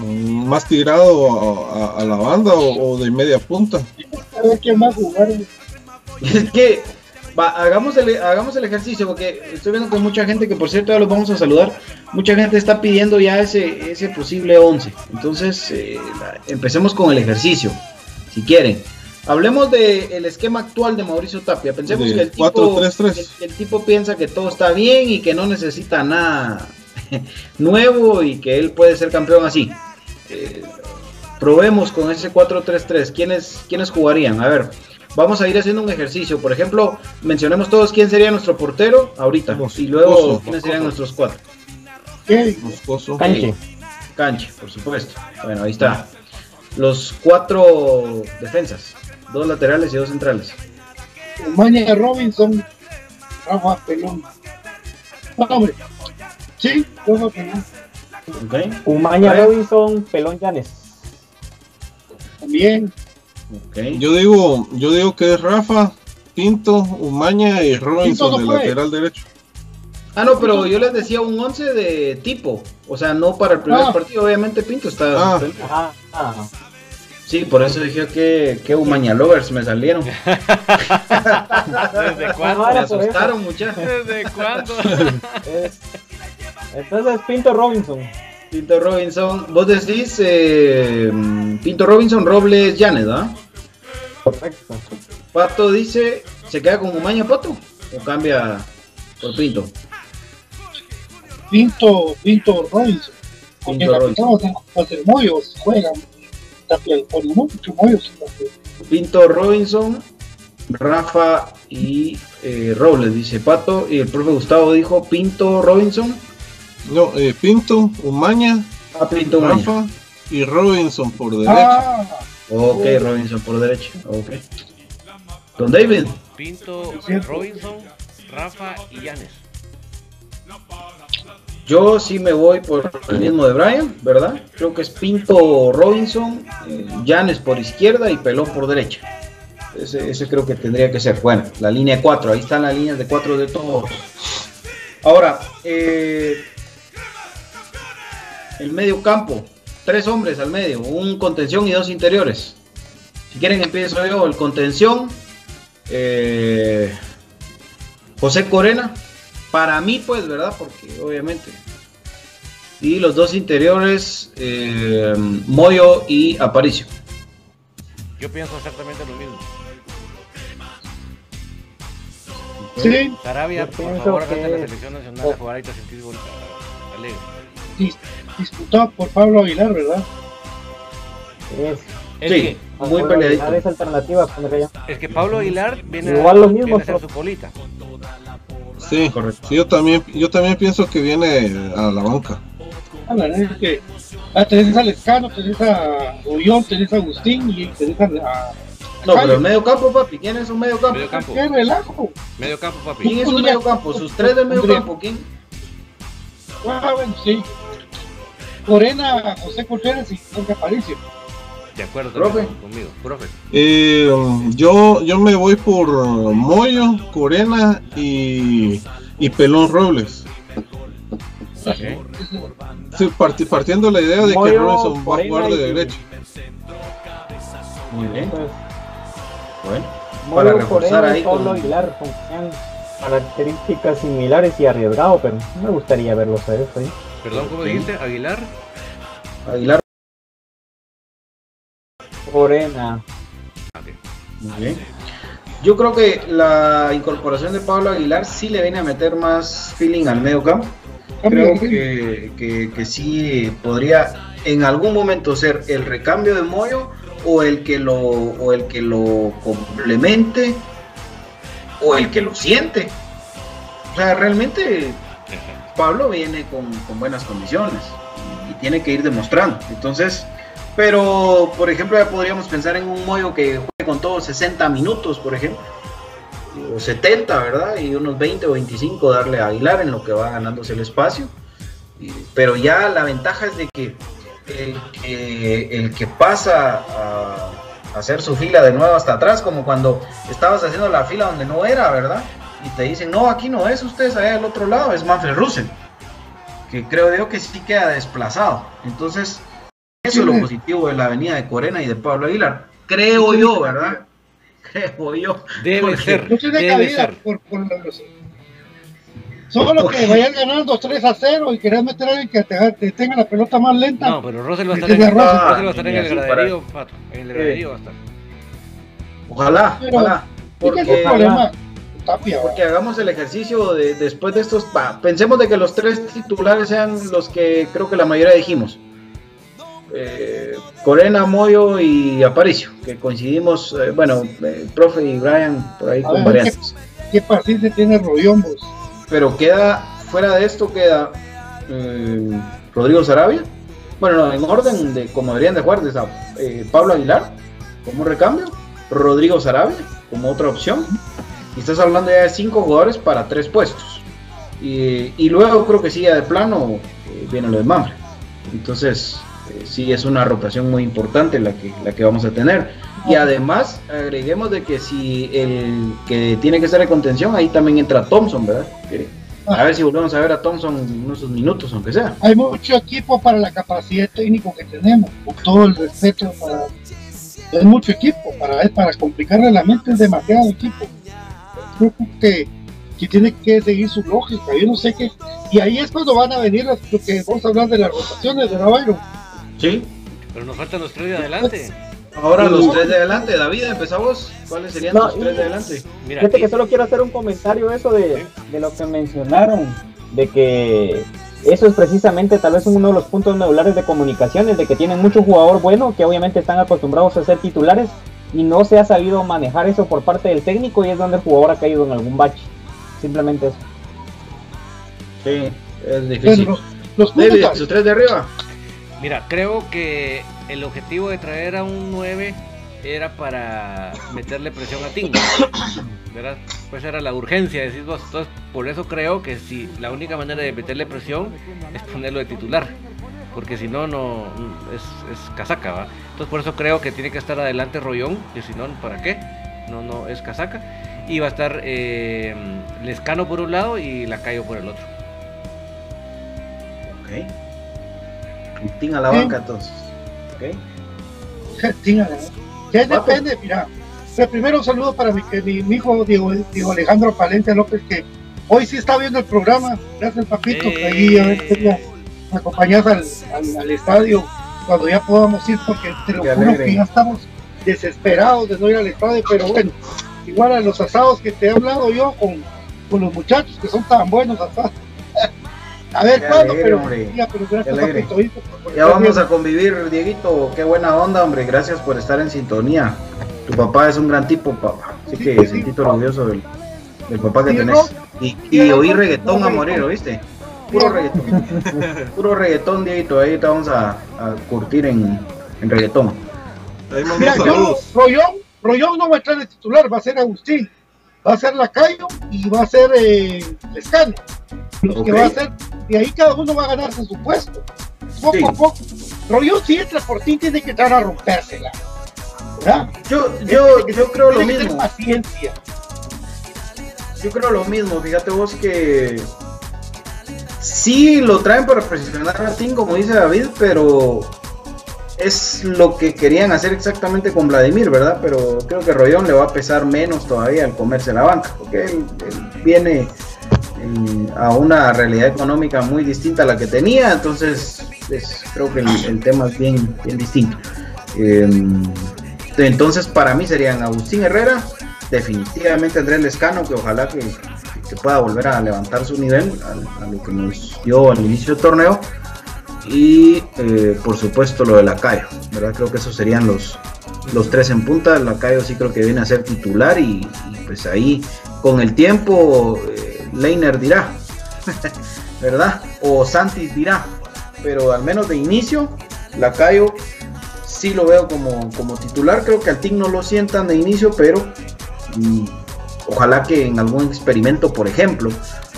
Más tirado a, a- a la banda o, o de media punta. A ver quién va a jugar. Es que va, hagamos, el, hagamos el ejercicio, porque estoy viendo que mucha gente, que por cierto ya los vamos a saludar, mucha gente está pidiendo ya ese, ese posible 11. Entonces, eh, empecemos con el ejercicio, si quieren. Hablemos del esquema actual de Mauricio Tapia. Pensemos De que el tipo, 4-3-3. el- el tipo piensa que todo está bien y que no necesita nada *laughs* nuevo y que él puede ser campeón así. Eh, probemos con ese 4-3-3. ¿Quiénes, ¿Quiénes jugarían? A ver, vamos a ir haciendo un ejercicio. Por ejemplo, mencionemos todos quién sería nuestro portero ahorita. Moscoso. Y luego quiénes serían nuestros cuatro. Canche. Canche, por supuesto. Bueno, ahí está. Los cuatro defensas. Dos laterales y dos centrales. Maña Robinson, Rafa Pelón. Sí, Rafa Pelón. Umaña. Robinson, Pelón Llanes. También. ok. Yo digo, yo digo que es Rafa, Pinto, Umaña y Robinson no lateral derecho. Ah, no, pero yo les decía un 11 de tipo. O sea, no para el primer Ah. partido. Obviamente Pinto está. Ah. suspendida. Ajá. ajá. Sí, por eso dije que, que Umaña Lovers me salieron. *laughs* *laughs* ¿Desde cuándo? Me asustaron, muchachos. ¿Desde cuándo? *laughs* Es- Entonces, Pinto Robinson. Pinto Robinson, vos decís eh, Pinto Robinson, Robles, Llanes, ¿ah? Correcto. Pato dice, ¿se queda con Umaña Pato? ¿O cambia por Pinto? Pinto, Pinto Robinson. Porque Pinto Robinson. pasamos contra el Moyos juegan. Tapia por mucho Moyos. Pinto Robinson, Rafa y eh, Robles, dice Pato. Y el profe Gustavo dijo Pinto Robinson. No, eh, Pinto, Umaña, Ah, Pinto Umaña. Rafa y Robinson por derecha. Ah, Ok, Robinson por derecha. Ok. Don David. Pinto. Robinson, Rafa y Llanes. Yo sí me voy por el mismo de Brian, ¿verdad? Creo que es Pinto Robinson, eh, Llanes por izquierda y Pelón por derecha. Ese, ese creo que tendría que ser. Bueno, la línea 4, ahí están las líneas de 4 de todos. Ahora, eh, el medio campo, tres hombres al medio, un contención y dos interiores. Si quieren empiezo yo, el contención, eh, José Corena, para mí pues, ¿verdad? Porque obviamente. Y los dos interiores, eh, Moyo y Aparicio. Yo pienso exactamente lo mismo. sí, Sarabia, por favor, que- la selección nacional a jugar ahí te sentís alegre. dis- disputado por Pablo Aguilar, ¿verdad? Es, Es, Sí, que, muy peleadito. Es alternativa, es que Pablo Aguilar viene, Igual a, lo mismo, viene a hacer su colita. Sí, Correcto. sí, yo también, yo también pienso que viene a la banca. Ah, la verdad es que ah, tenés a Lescano, tenés a Ullón, tenés a Agustín y tenés a. a No, pero el medio campo, papi. ¿Quién es un medio campo? Medio campo. ¡Qué relajo! Medio campo, papi. ¿Quién es un medio campo? Sus tres del medio campo. ¿Quién? Ah, bueno, sí. Corena, José Contreras y Jorge Aparicio. De acuerdo Profe. conmigo, profe. Eh, yo, yo me voy por Moyo, Corena y, y Pelón Robles. Sí, parti- partiendo la idea de que Moyo, Robinson va a jugar de derecha. Muy bien. Entonces, Bueno. Para Moyo, reforzar Corena ahí y Pablo con- con características similares y arriesgado, pero me gustaría verlos a eso ahí. Perdón, ¿cómo Sí. dijiste? Aguilar. Aguilar. Muy bien. Yo creo que la incorporación de Pablo Aguilar sí le viene a meter más feeling al medio campo. Creo que, que, que sí podría en algún momento ser el recambio de Moyo o el que lo, o el que lo complemente o el que lo siente. O sea, realmente Pablo viene con, con buenas condiciones y, tiene que ir demostrando. Entonces, pero por ejemplo, ya podríamos pensar en un Moyo que juegue con todos 60 minutos, por ejemplo, o 70, ¿verdad? Y unos 20 o 25 darle a Aguilar en lo que va ganándose el espacio. pero ya la ventaja es de que el que, el que pasa a, hacer su fila de nuevo hasta atrás, como cuando estabas haciendo la fila donde no era, ¿verdad? Y te dicen, no, aquí no es, ustedes allá del otro lado, es Manfred Russell, que creo yo que sí queda desplazado. Entonces, eso es lo positivo de la avenida de Corena y de Pablo Aguilar. Creo yo, ¿verdad? *laughs* Creo yo. Debe ser. No tiene Debe ser. por, por los- Solo que vayan ganando 3 a 0 y querés meter a alguien que te, te tenga la pelota más lenta. No, pero Russell va a estar en, razón. Russell va a estar en el graderío, Pato. En el graderío va a estar. Ojalá, Pero- ojalá. ¿Y qué es el Porque, problema? Tapia, porque hagamos el ejercicio de después de estos. pa- pensemos de que los tres titulares sean los que creo que la mayoría dijimos. Eh, Corena, Moyo y Aparicio, que coincidimos, eh, bueno, eh, profe y Brian por ahí A con ver, variantes. ¿Qué paciencia tiene Rollón, vos? Pero queda, fuera de esto queda eh, Rodrigo Sarabia. Bueno, no, en orden de como deberían de jugar, de Pablo Aguilar como recambio, Rodrigo Sarabia como otra opción. Y estás hablando ya de cinco jugadores para tres puestos. Y, y luego creo que sí, ya de plano eh, viene lo de Manfred. Entonces, eh, sí es una rotación muy importante la que, la que vamos a tener. Y además, agreguemos de que si el que tiene que estar en contención, ahí también entra Thompson, ¿verdad? Que- a ver si volvemos a ver a Thompson unos minutos, aunque sea. Hay mucho equipo para la capacidad técnica que tenemos, con todo el respeto para... Es mucho equipo, para, para complicarle la mente es demasiado equipo. Que, que tiene que seguir su lógica, yo no sé qué... Y ahí es cuando van a venir las- lo que vamos a hablar de las rotaciones de Navarro. Sí. Pero nos faltan los tres de adelante. Ahora los tres de adelante, David, empezamos. ¿Cuáles serían No, los tres de adelante? Mira, Fíjate que solo quiero hacer un comentario eso de, de lo que mencionaron, de que eso es precisamente tal vez uno de los puntos medulares de comunicaciones, de que tienen mucho jugador bueno, que obviamente están acostumbrados a ser titulares y no se ha sabido manejar eso por parte del técnico y es donde el jugador ha caído en algún bache. Simplemente eso. Sí, es difícil. Los David, puntos, sus tres de arriba. Mira, creo que el objetivo de traer a un 9 era para meterle presión a Tinga. *coughs* ¿Verdad? Pues era la urgencia, decís vos. Entonces, por eso creo que si la única manera de meterle presión es ponerlo de titular. Porque si no, no es, es casaca, ¿va? Entonces, por eso creo que tiene que estar adelante Rollón, que si no, ¿para qué? No, no es casaca. Y va a estar eh, Lescano por un lado y Lacayo por el otro. Ok. Y Ting a la banca, entonces. Ok. Tíngala. Que Pato. depende, mira. Pero primero un saludo para mi, que mi, mi hijo Diego, Diego Alejandro Palencia López, que hoy sí está viendo el programa. Gracias, papito. Eh. Ahí a ver acompañas al, al, al estadio cuando ya podamos ir, porque te lo juro que ya estamos desesperados de no ir al estadio. Pero bueno, igual a los asados que te he hablado yo con, con los muchachos que son tan buenos asados. *laughs* a ver cuándo, pero, gracias, Ya vamos a convivir, Dieguito. Qué buena onda, hombre. Gracias por estar en sintonía. Tu papá es un gran tipo, papá. Así Sí, que sí, sí. sentito orgulloso del, del papá que tenés. Y, puro reggaetón a morir, ¿oíste? Puro reggaetón. Puro reggaetón, Dieguito. Ahí te vamos a, a curtir en, en reggaetón. Ahí Mira, yo. Rollón, Rollón no va a entrar de titular, va a ser Agustín, va a ser Lacayo y va a ser eh, Lescano. Los que va a ser, y ahí cada uno va a ganarse su puesto. Poco Sí. a poco. Rollón, si entra por ti, tiene que entrar a rompérsela. ¿verdad? Yo, yo, yo creo lo mismo. paciencia. Yo creo lo mismo, fíjate vos que sí lo traen para presionar a Tim, como dice David, pero es lo que querían hacer exactamente con Vladimir, ¿verdad? Pero creo que Rollón le va a pesar menos todavía al comerse la banca, porque él, viene eh, a una realidad económica muy distinta a la que tenía, entonces es- creo que el, tema es bien, bien distinto. Eh, entonces para mí serían Agustín Herrera, definitivamente Andrés Lescano, que ojalá que, que pueda volver a levantar su nivel a, a lo que nos dio al inicio del torneo. Y eh, por supuesto lo de Lacayo, ¿verdad? Creo que esos serían los, los tres en punta. Lacayo sí creo que viene a ser titular y, y pues ahí con el tiempo eh, Leiner dirá, *laughs* ¿verdad? O Santis dirá, pero al menos de inicio, Lacayo sí lo veo como, como titular. Creo que al TIC no lo sientan de inicio, pero mm, ojalá que en algún experimento, por ejemplo,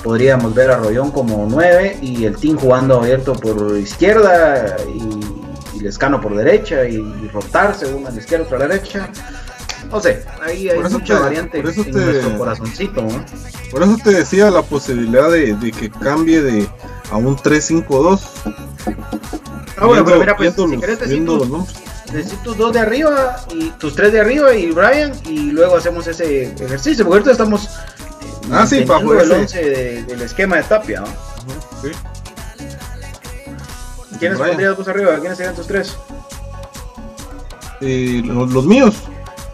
podríamos ver a Rollón como 9 y el team jugando abierto por izquierda y, y Lescano por derecha y, y rotarse uno a la izquierda, otro a la derecha. No sé, ahí hay mucha te- variante en te- nuestro corazoncito, ¿no? Por eso te decía la posibilidad de, de que cambie de a un 3-5-2. Ah, bueno, pero mira, pues, si querés decir viendo tus, dos de arriba y tus tres de arriba y Brian y luego hacemos ese ejercicio, porque ahorita estamos eh, Ah, sí, para manteniendo jugar el ese. 11 de- del esquema de Tapia, ¿no? Sí. ¿Quiénes Brian. pondrías vos arriba? ¿Quiénes serían tus tres? Eh, los, los míos.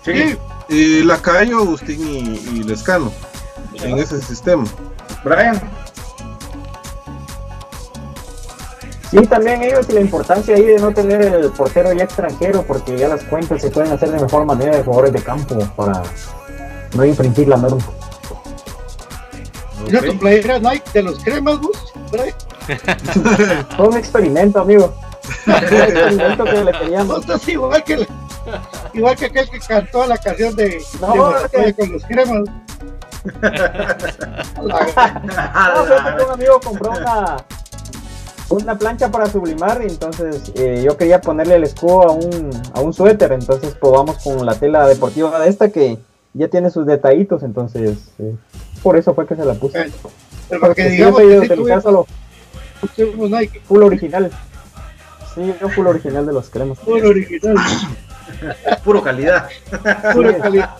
Sí, Eh, Lacayo, Agustín y, y Lescano. En ese sistema. Brian. Sí, también ellos y la importancia ahí de no tener el portero ya extranjero, porque ya las cuentas se pueden hacer de mejor manera de jugadores de campo para no infringir la norma. Mira tu playera Nike de los cremas. Brian. Fue *laughs* un experimento, amigo. un experimento que le queríamos. Vos estás igual que, el- igual que aquel que cantó la canción de, No, de que- con los cremas. *laughs* No, un amigo compró una, una plancha para sublimar y entonces eh, yo quería ponerle el escudo a un, a un suéter, entonces probamos con la tela deportiva de esta que ya tiene sus detallitos, entonces eh, por eso fue que se la puse. Pero para que Porque digamos siempre he que ido a sí utilizar tuvimos solo tuvimos Nike, full original. Sí, yo full original de los cremas. *laughs* puro original, Puro calidad, calidad.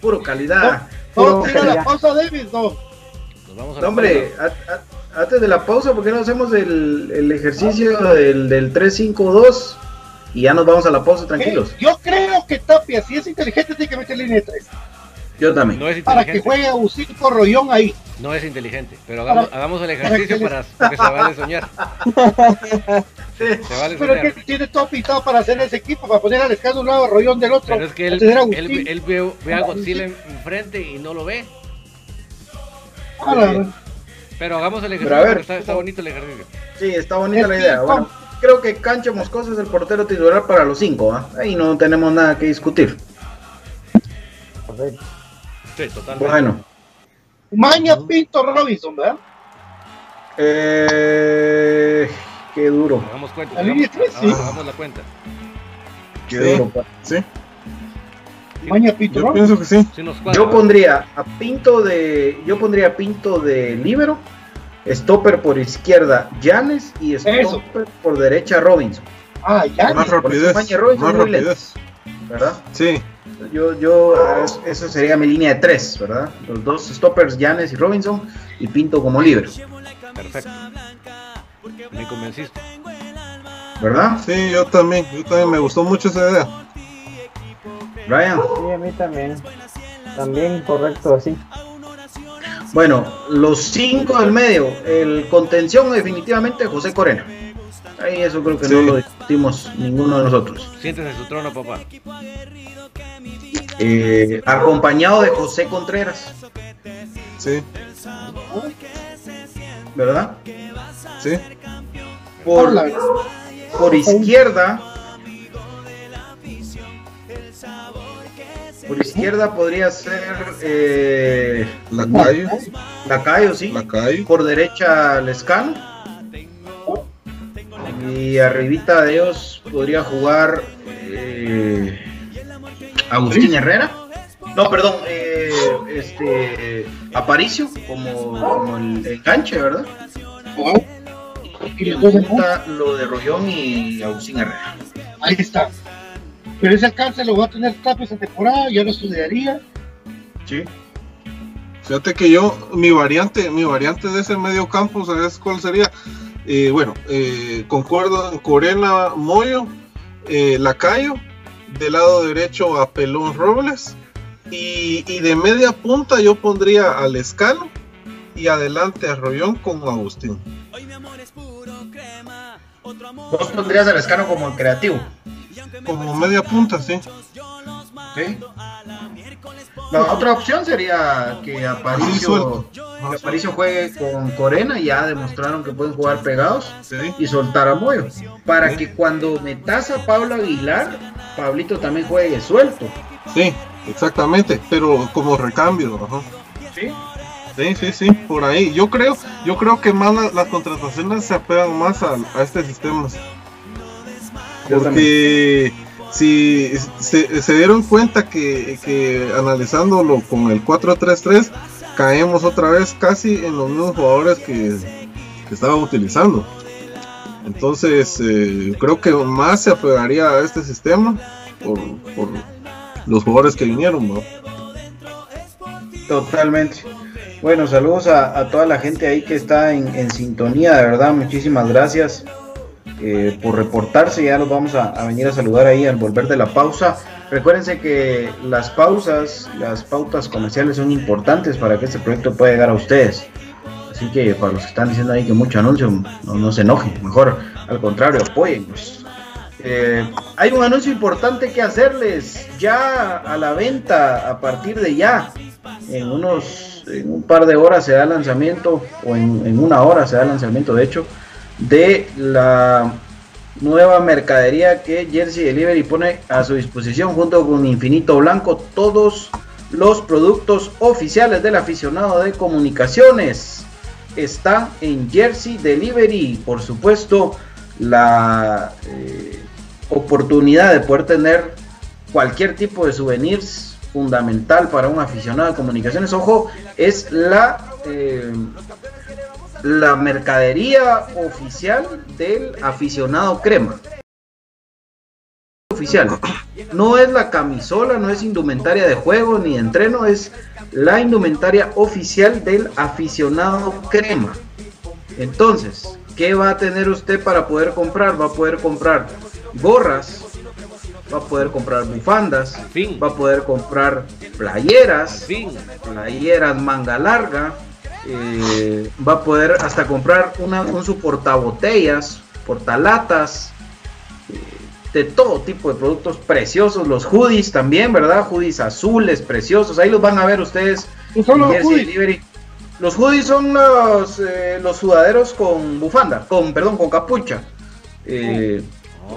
puro calidad. Vamos Puro a ir a la calidad. pausa, David, no. Nos vamos a No, la hombre, pausa. a- a- antes de la pausa, ¿por qué no hacemos el, el ejercicio del, del 3-5-2? Y ya nos vamos a la pausa tranquilos. Eh, Yo creo que Tapia, si es inteligente, tiene que meter línea de tres. Yo también. No es Para que inteligente. juegue Agustín Corrollón ahí. No es inteligente. Pero hagamos, Para- hagamos el para ejercicio que para, porque se vale soñar. *laughs* Se vale Pero es soñar. que tiene todo pintado para hacer ese equipo, para poner al escano un lado, Rollón del otro. Pero es que él, a él, él ve, ve a Godzilla en- enfrente y no lo ve. Ah, la- Pero hagamos el Pero ejercicio a ver. porque está, está bonito el ejercicio. Sí, está bonita la idea. Bueno, creo que Cancho Moscoso es el portero titular para los cinco. ¿ah? Ahí no tenemos nada que discutir. Correcto. Sí, totalmente. Bueno, Maña Pinto Robinson, ¿verdad? eh, qué duro. Hagamos cuenta. Hagamos, sí. hagamos la cuenta. Qué Sí. duro. pa. Sí, Maña Pinto yo pienso que sí. Yo pondría a Pinto de. Yo pondría a Pinto de libero. Stopper por izquierda, Janes y stopper por derecha, Robinson. Ah, ya. Más rapidez. Maña Robinson Más muy lento. rapidez. ¿Verdad? Sí, Yo, yo, es- eso sería mi línea de tres, ¿verdad? Los dos stoppers, Janes y Robinson, y Pinto como libre, Perfecto. Me convenciste. ¿verdad? sí, yo también. Yo también me gustó mucho esa idea. Brian. Sí, a mí también. También correcto, así. Bueno, los cinco del medio, el contención definitivamente José Corena. Ahí eso creo que no lo discutimos ninguno de nosotros. Siéntese en su trono, papá. Eh, acompañado de José Contreras, Sí, ¿verdad? sí. Por, por izquierda. Por izquierda podría ser eh, Lacayo, Lacayo, sí. Lacayo. Por derecha Lescano. Y arribita de ellos podría jugar eh, Agustín Herrera. No, perdón, eh, este Aparicio como, como el enganche, ¿verdad? Y Y lo de Rollón y Agustín Herrera. Ahí está. Pero ese alcance lo va a tener Tapia esta temporada, ya lo estudiaría. Sí. Fíjate que yo, mi variante, mi variante de ese medio campo, ¿sabes cuál sería? Eh, bueno, eh, concuerdo en Corena Moyo, eh, Lacayo, del lado derecho a Pelón Robles, y, y de media punta yo pondría al Escalo y adelante a Rollón con Agustín. Vos pondrías a Lescano como el creativo. Como media punta, sí. ¿sí? La otra opción sería que Aparicio, que Aparicio juegue con Corena, ya demostraron que pueden jugar pegados. Sí, y soltar a Moyo. Para Sí. que cuando metas a Pablo Aguilar, Pablito también juegue suelto. sí, exactamente, pero como recambio, ajá. ¿sí? Sí, sí, sí, por ahí. Yo creo, yo creo que más las contrataciones se apegan más a, este sistema. Porque si se, dieron cuenta que, que analizándolo con el 4-3-3, caemos otra vez casi en los mismos jugadores que, que estaban utilizando. Entonces, eh, creo que más se apegaría a este sistema por, por los jugadores que vinieron. ¿no? Totalmente. Bueno, saludos a, toda la gente ahí que está en, sintonía, de verdad, muchísimas gracias eh, por reportarse, ya los vamos a, venir a saludar ahí al volver de la pausa. Recuérdense que las pausas, las pautas comerciales son importantes para que este proyecto pueda llegar a ustedes. Así que para los que están diciendo ahí que mucho anuncio, no, se enojen, mejor al contrario, apoyen. Eh, hay un anuncio importante que hacerles ya a la venta a partir de ya. En unos en un par de horas se da lanzamiento, o en, una hora se da lanzamiento, de hecho, de la nueva mercadería que Jersey Delivery pone a su disposición junto con Infinito Blanco todos los productos oficiales del aficionado de comunicaciones están en Jersey Delivery por supuesto la eh, oportunidad de poder tener cualquier tipo de souvenirs fundamental para un aficionado de comunicaciones. Ojo, es la, eh, la mercadería oficial del aficionado crema. Oficial. No es la camisola, no es indumentaria de juego ni de entreno, es la indumentaria oficial del aficionado crema. Entonces, ¿qué va a tener usted para poder comprar? Va a poder comprar gorras, va a poder comprar bufandas, va a poder comprar playeras, playeras manga larga, eh, va a poder hasta comprar una, un su portabotellas, portalatas, eh, de todo tipo de productos preciosos, los hoodies también, ¿verdad? Hoodies azules, preciosos, ahí los van a ver ustedes. los hoodies? son los, eh, los sudaderos con bufanda, con, perdón, con capucha. Eh,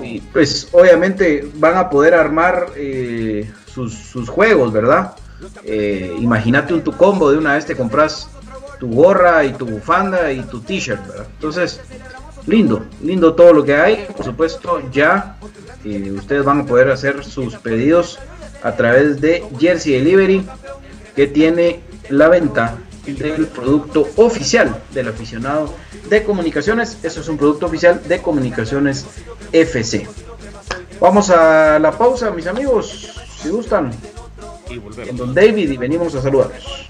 y pues obviamente van a poder armar eh, sus, juegos, ¿verdad? Eh, imagínate un tu combo de una vez te compras tu gorra y tu bufanda y tu t-shirt, ¿verdad? Entonces, lindo, lindo todo lo que hay. Por supuesto, ya eh, ustedes van a poder hacer sus pedidos a través de Jersey Delivery, que tiene la venta del producto oficial del aficionado de comunicaciones. Eso es un producto oficial de comunicaciones FC. Vamos a la pausa, mis amigos, si gustan. Y En Don David y venimos a saludarlos.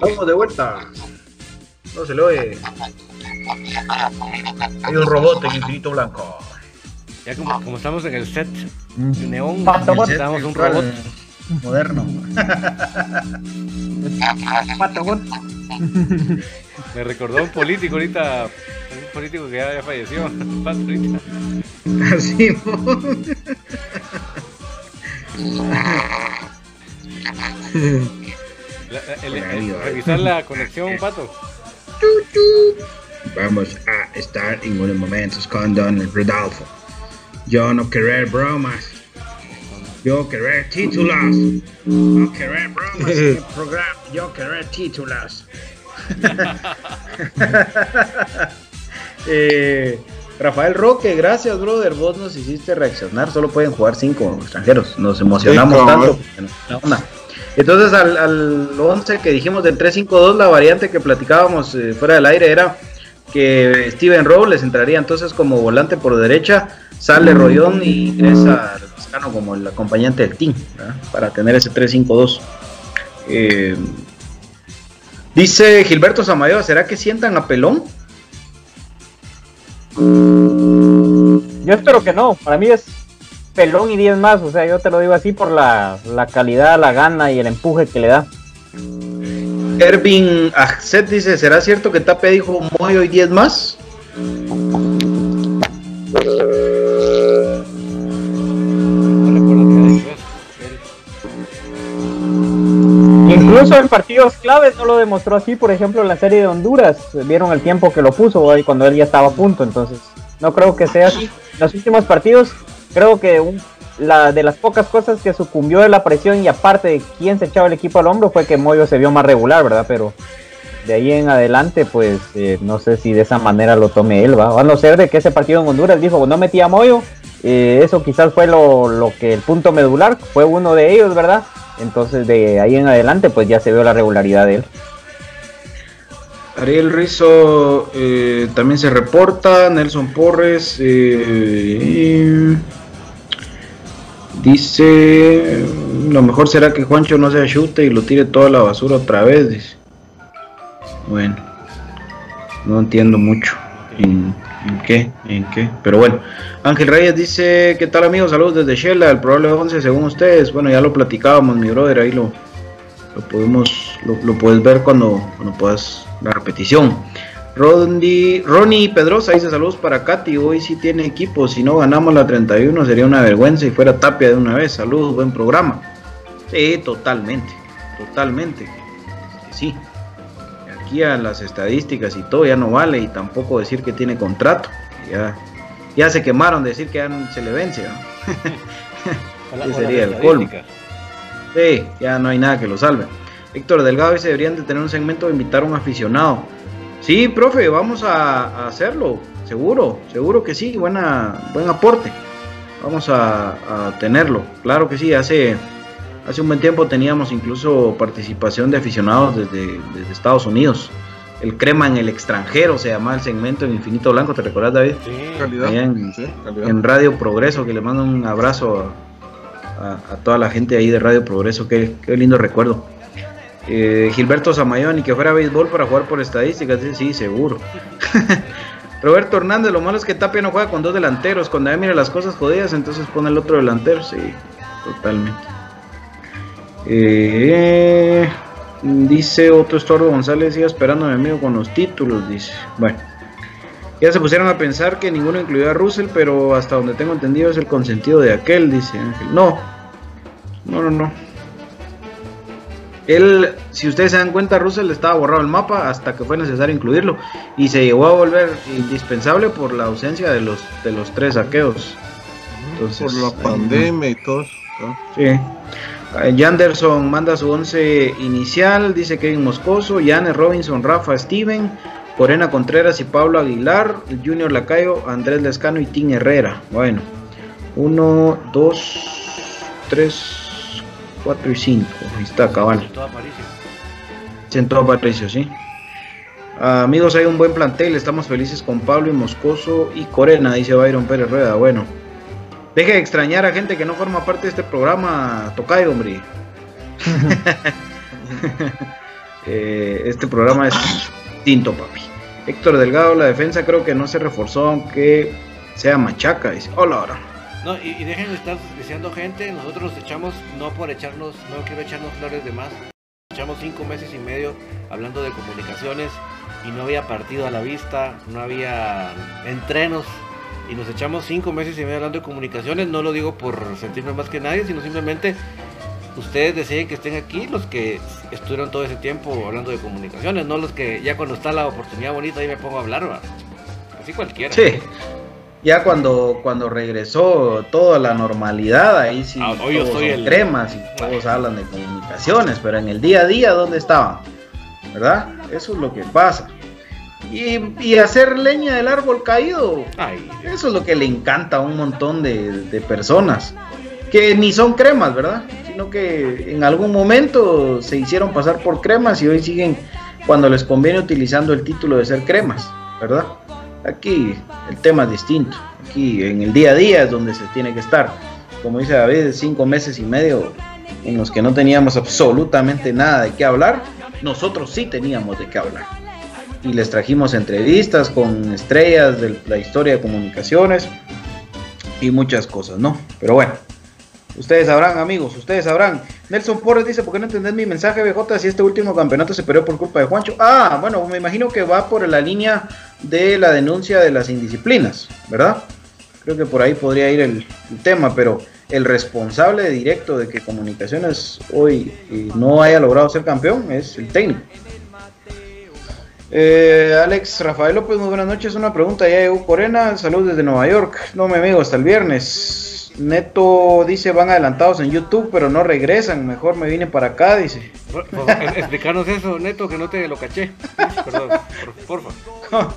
Vamos de vuelta. No se lo oye. Hay un robot en infinito blanco. Ya como, como estamos en el set Mm. de neón, necesitamos un robot. Moderno. Me recordó a un político ahorita, un político que ya, ya falleció. *laughs* Pato ahorita. Así. *laughs* La- el- el- revisar la *laughs* conexión, Pato. Vamos a estar en unos momentos con Don Rodolfo. Yo no querer bromas. Yo querer títulos. No querer bromas en el *laughs* programa. Yo querer títulos. *laughs* Eh, Rafael Roque, gracias, brother. Vos nos hiciste reaccionar. Solo pueden jugar cinco extranjeros. Nos emocionamos Sí, tanto. Entonces, al, al 11 que dijimos del 3-5-2, la variante que platicábamos eh, fuera del aire era que Steven Robles entraría entonces como volante por derecha, sale Rollón y ingresa Lascano como el acompañante del team, ¿verdad? para tener ese 3-5-2. Eh, dice Gilberto Samayoa, ¿será que sientan a Pelón? Yo espero que no. Para mí es pelón y 10 más. O sea, yo te lo digo así por la, la calidad, la gana y el empuje que le da. Ervin Axet dice, ¿será cierto que Tape dijo Moyo y 10 más? Incluso en partidos claves no lo demostró así. Por ejemplo, en la serie de Honduras. Vieron el tiempo que lo puso ahí cuando él ya estaba a punto. Entonces, no creo que sea así. Los últimos partidos, creo que la de las pocas cosas que sucumbió de la presión y aparte de quién se echaba el equipo al hombro fue que Moyo se vio más regular, ¿verdad? Pero de ahí en adelante, pues eh, no sé si de esa manera lo tome él, ¿va? A no ser de que ese partido en Honduras dijo, no metía Moyo, eh, eso quizás fue lo, que el punto medular, fue uno de ellos, ¿verdad? Entonces de ahí en adelante, pues ya se vio la regularidad de él. Ariel Rizo eh, también se reporta, Nelson Porres eh, dice, lo mejor será que Juancho no se chute y lo tire toda la basura otra vez. Bueno, no entiendo mucho en, en qué, en qué, pero bueno. Ángel Reyes dice, ¿qué tal amigos? Saludos desde Shela, el probable 11 según ustedes. Bueno, ya lo platicábamos, mi brother, ahí lo, lo podemos lo, lo puedes ver cuando, cuando puedas la repetición. Ronnie, Ronnie Pedrosa dice saludos para Katy, hoy sí tiene equipo, si no ganamos la 31 sería una vergüenza y fuera Tapia de una vez, saludos, buen programa. Sí, totalmente, totalmente, sí. Aquí a las estadísticas y todo ya no vale y tampoco decir que tiene contrato, ya, ya se quemaron de decir que ya se le vence. ¿no? *laughs* Ese sería el colmo. Sí, ya no hay nada que lo salve. Héctor Delgado dice, deberían de tener un segmento de invitar a un aficionado. Sí, profe, vamos a, hacerlo, seguro, seguro que sí, buena, buen aporte. Vamos a, tenerlo, claro que sí, hace, hace un buen tiempo teníamos incluso participación de aficionados desde, Estados Unidos. El crema en el extranjero se llama el segmento en Infinito Blanco, ¿te recuerdas David? Sí, calidad. En, Radio Progreso, que le mando un abrazo a, toda la gente ahí de Radio Progreso, qué, qué lindo recuerdo. Eh, Gilberto Zamayón y que fuera béisbol para jugar por estadísticas, sí, seguro. *laughs* Roberto Hernández, lo malo es que Tapia no juega con dos delanteros. Cuando ya mira las cosas jodidas, entonces pone el otro delantero, sí, totalmente. Eh, dice otro Estordo González, siga esperando a mi amigo con los títulos, dice. Bueno, ya se pusieron a pensar que ninguno incluía a Russell, pero hasta donde tengo entendido es el consentido de aquel, dice Ángel. No, no, no, no. Él, si ustedes se dan cuenta, Russell estaba borrado el mapa hasta que fue necesario incluirlo y se llegó a volver indispensable por la ausencia de los de los tres saqueos. por la pandemia y todo. Sí. Yanderson manda su once inicial, dice Kevin Moscoso, Janes Robinson, Rafa Steven, Corena Contreras y Pablo Aguilar, Junior Lacayo, Andrés Lescano y Tim Herrera. Bueno, uno, dos, tres, 4 y 5. Ahí está, cabal. Sentó Aparicio, sí. amigos, hay un buen plantel. Estamos felices con Pablo y Moscoso y Corena, dice Byron Pérez Rueda. Bueno, deje de extrañar a gente que no forma parte de este programa. Tocayo, hombre. *laughs* Eh, este programa es distinto, papi. Héctor Delgado, la defensa creo que no se reforzó, aunque sea machaca. Dice, hola, ahora. No, y, dejen de estar deseando gente, nosotros nos echamos, no por echarnos, no quiero echarnos flores de más, echamos cinco meses y medio hablando de comunicaciones y no había partido a la vista, no había entrenos. Y nos echamos cinco meses y medio hablando de comunicaciones, no lo digo por sentirme más que nadie, sino simplemente ustedes deciden que estén aquí los que estuvieron todo ese tiempo hablando de comunicaciones, no los que ya cuando está la oportunidad bonita ahí me pongo a hablar, así cualquiera. Sí ya cuando, cuando regresó toda la normalidad, ahí sí ah, todos son cremas y todos hablan de comunicaciones, pero en el día a día, ¿dónde estaban? ¿Verdad? Eso es lo que pasa. Y, hacer leña del árbol caído, eso es lo que le encanta a un montón de, de personas, que ni son cremas, ¿verdad? Sino que en algún momento se hicieron pasar por cremas y hoy siguen cuando les conviene utilizando el título de ser cremas, ¿verdad? Aquí el tema es distinto. Aquí en el día a día es donde se tiene que estar. Como dice David, cinco meses y medio en los que no teníamos absolutamente nada de qué hablar. Nosotros sí teníamos de qué hablar. Y les trajimos entrevistas con estrellas de la historia de comunicaciones y muchas cosas, ¿no? Pero bueno, Ustedes sabrán, amigos, ustedes sabrán. Nelson Porres dice, ¿por qué no entendés mi mensaje, BJ, si este último campeonato se perdió por culpa de Juancho? Ah, bueno, me imagino que va por la línea de la denuncia de las indisciplinas, ¿verdad? Creo que por ahí podría ir el, tema, pero el responsable directo de que Comunicaciones hoy eh, no haya logrado ser campeón es el técnico. Eh, Alex Rafael López, muy buenas noches. Una pregunta ya de Corena. Salud desde Nueva York. No, mi amigo, hasta el viernes. Neto dice van adelantados en YouTube, pero no regresan. Mejor me vine para acá, dice. explicarnos eso, Neto, que no te lo caché. Perdón, porfa. *laughs*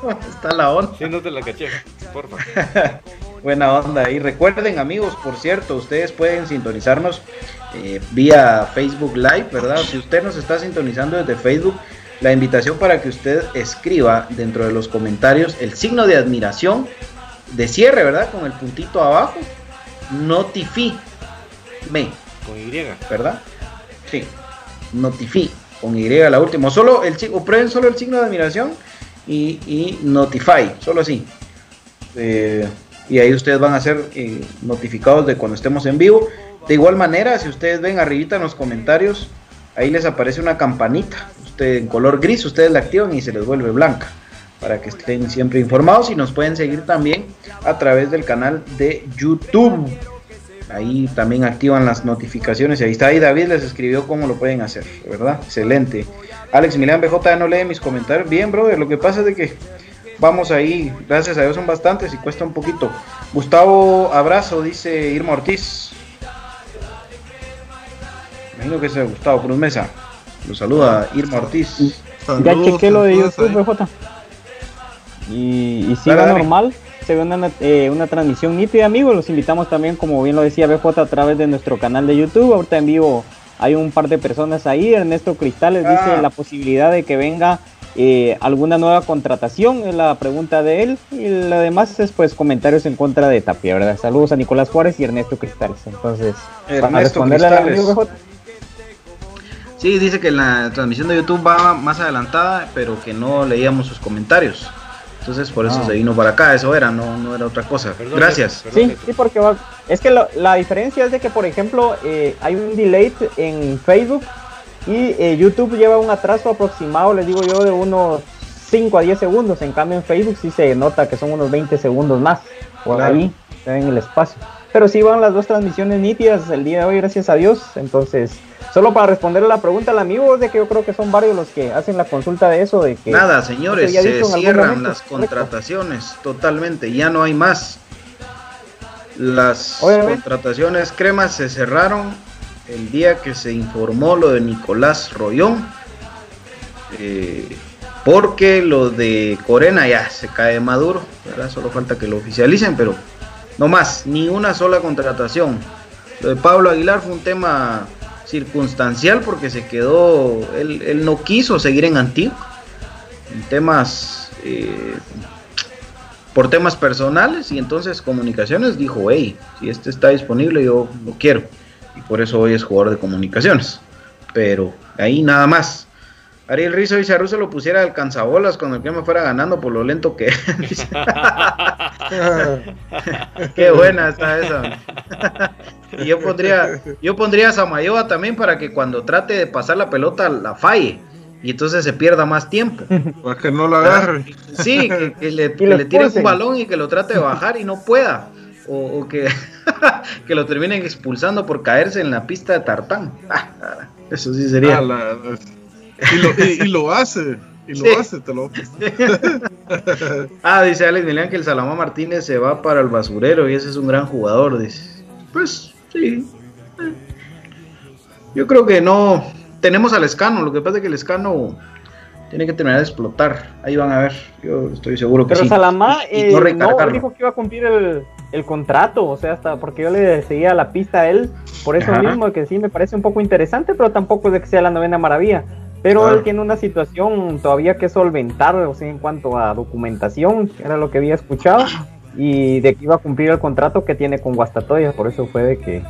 ¿Cómo? está la onda? Sí, no te la caché, porfa. *laughs* Buena onda. Y recuerden, amigos, por cierto, ustedes pueden sintonizarnos eh, vía Facebook Live, ¿verdad? Si usted nos está sintonizando desde Facebook, la invitación para que usted escriba dentro de los comentarios el signo de admiración de cierre, ¿verdad? Con el puntito abajo. Notify. Me. Con Y. ¿Verdad? Sí. Notify. Con Y la última. Solo el, o prueben solo el signo de admiración y, y Notify. Solo así. Eh, y ahí ustedes van a ser eh, notificados de cuando estemos en vivo. De igual manera, si ustedes ven arribita en los comentarios, ahí les aparece una campanita. Usted en color gris, ustedes la activan y se les vuelve blanca para que estén siempre informados y nos pueden seguir también a través del canal de YouTube. Ahí también activan las notificaciones. Ahí está, ahí David les escribió cómo lo pueden hacer, ¿verdad? Excelente. Alex Milán BJ ya no lee mis comentarios. Bien, brother, lo que pasa es de que vamos ahí, gracias a Dios son bastantes y cuesta un poquito. Gustavo Abrazo, dice Irma Ortiz. Imagino que es Gustavo Cruz Mesa. Lo saluda Irma Ortiz. ya chequé lo de YouTube, BJ. Y, y sí va normal, se ve una, eh, una transmisión nítida, amigos. Los invitamos también, como bien lo decía BJ, a través de nuestro canal de YouTube. Ahorita en vivo hay un par de personas ahí. Ernesto Cristales dice Ah. la posibilidad de que venga eh, alguna nueva contratación, es la pregunta de él. Y lo demás es pues comentarios en contra de Tapia, ¿verdad? Saludos a Nicolás Juárez y Ernesto Cristales. Entonces, para responderle al amigo BJ. Sí, dice que la transmisión de YouTube va más adelantada, pero que no leíamos sus comentarios. Entonces por eso Ah. se vino para acá, eso era, no, no era otra cosa. Perdón, Gracias. perdón, Sí, sí, porque va- es que lo- la diferencia es de que, por ejemplo, eh, hay un delay en Facebook y eh, YouTube lleva un atraso aproximado, les digo yo, de unos 5 a 10 segundos. En cambio, en Facebook sí se nota que son unos 20 segundos más. Por Claro. ahí, en el espacio. Pero sí van las dos transmisiones nítidas el día de hoy, gracias a Dios. Entonces, solo para responderle la pregunta al amigo, es de que yo creo que son varios los que hacen la consulta de eso, de que... Nada, señores, se cierran las contrataciones totalmente, ya no hay más. Las Obviamente. contrataciones cremas se cerraron el día que se informó lo de Nicolás Rollón, eh, porque lo de Corena ya se cae maduro, ¿verdad? solo falta que lo oficialicen, pero no más, ni una sola contratación. Lo de Pablo Aguilar fue un tema circunstancial porque se quedó, él, él no quiso seguir en Antigua, en temas, eh, por temas personales y entonces comunicaciones dijo, hey, si este está disponible yo lo quiero y por eso hoy es jugador de comunicaciones, pero ahí nada más. Ariel Rizzo dice a Russo lo pusiera al canzabolas cuando el que me fuera ganando por lo lento que es. *laughs* *laughs* Qué buena está esa. Y yo pondría, yo pondría a Samayoa también para que cuando trate de pasar la pelota la falle y entonces se pierda más tiempo. Para que no lo agarre. Sí, que, que *laughs* le, que le tire un balón y que lo trate de bajar y no pueda. O, o que, *laughs* que lo terminen expulsando por caerse en la pista de tartán. Ah, eso sí sería. Ah, la- y, lo, y- y lo hace. Y lo Sí. hace, te lo. *laughs* Ah, dice Alex Milán que el Salamá Martínez se va para el basurero y ese es un gran jugador. Dice. Pues sí. Yo creo que no. Tenemos al Escano. Lo que pasa es que el Escano tiene que terminar de explotar. Ahí van a ver. Yo estoy seguro que Pero sí. Salamá Y- y eh, no dijo que iba a cumplir el, el contrato, o sea, hasta porque yo le seguía la pista a él, por eso Ajá. mismo que sí me parece un poco interesante, pero tampoco es de que sea la novena maravilla. Pero Claro. él tiene una situación todavía que solventar, o sea, en cuanto a documentación, era lo que había escuchado, y de que iba a cumplir el contrato que tiene con Guastatoya, por eso fue de que,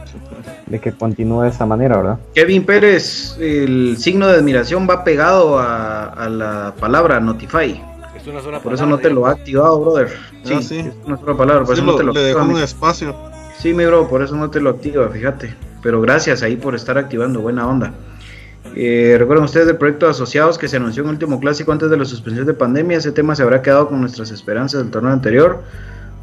de que continúe de esa manera, ¿verdad? Kevin Pérez, el signo de admiración va pegado a, a la palabra Notify. Es una sola Por eso no te lo ha activado, brother. Sí, Ah, sí. es una sola palabra, por Sí, eso no lo- te lo le dejó un mi- espacio. Sí, mi bro, por eso no te lo activa, fíjate. Pero gracias ahí por estar activando, buena onda. Eh, Recuerden ustedes del proyecto de asociados que se anunció en el último clásico antes de la suspensión de pandemia. Ese tema se habrá quedado con nuestras esperanzas del torneo anterior.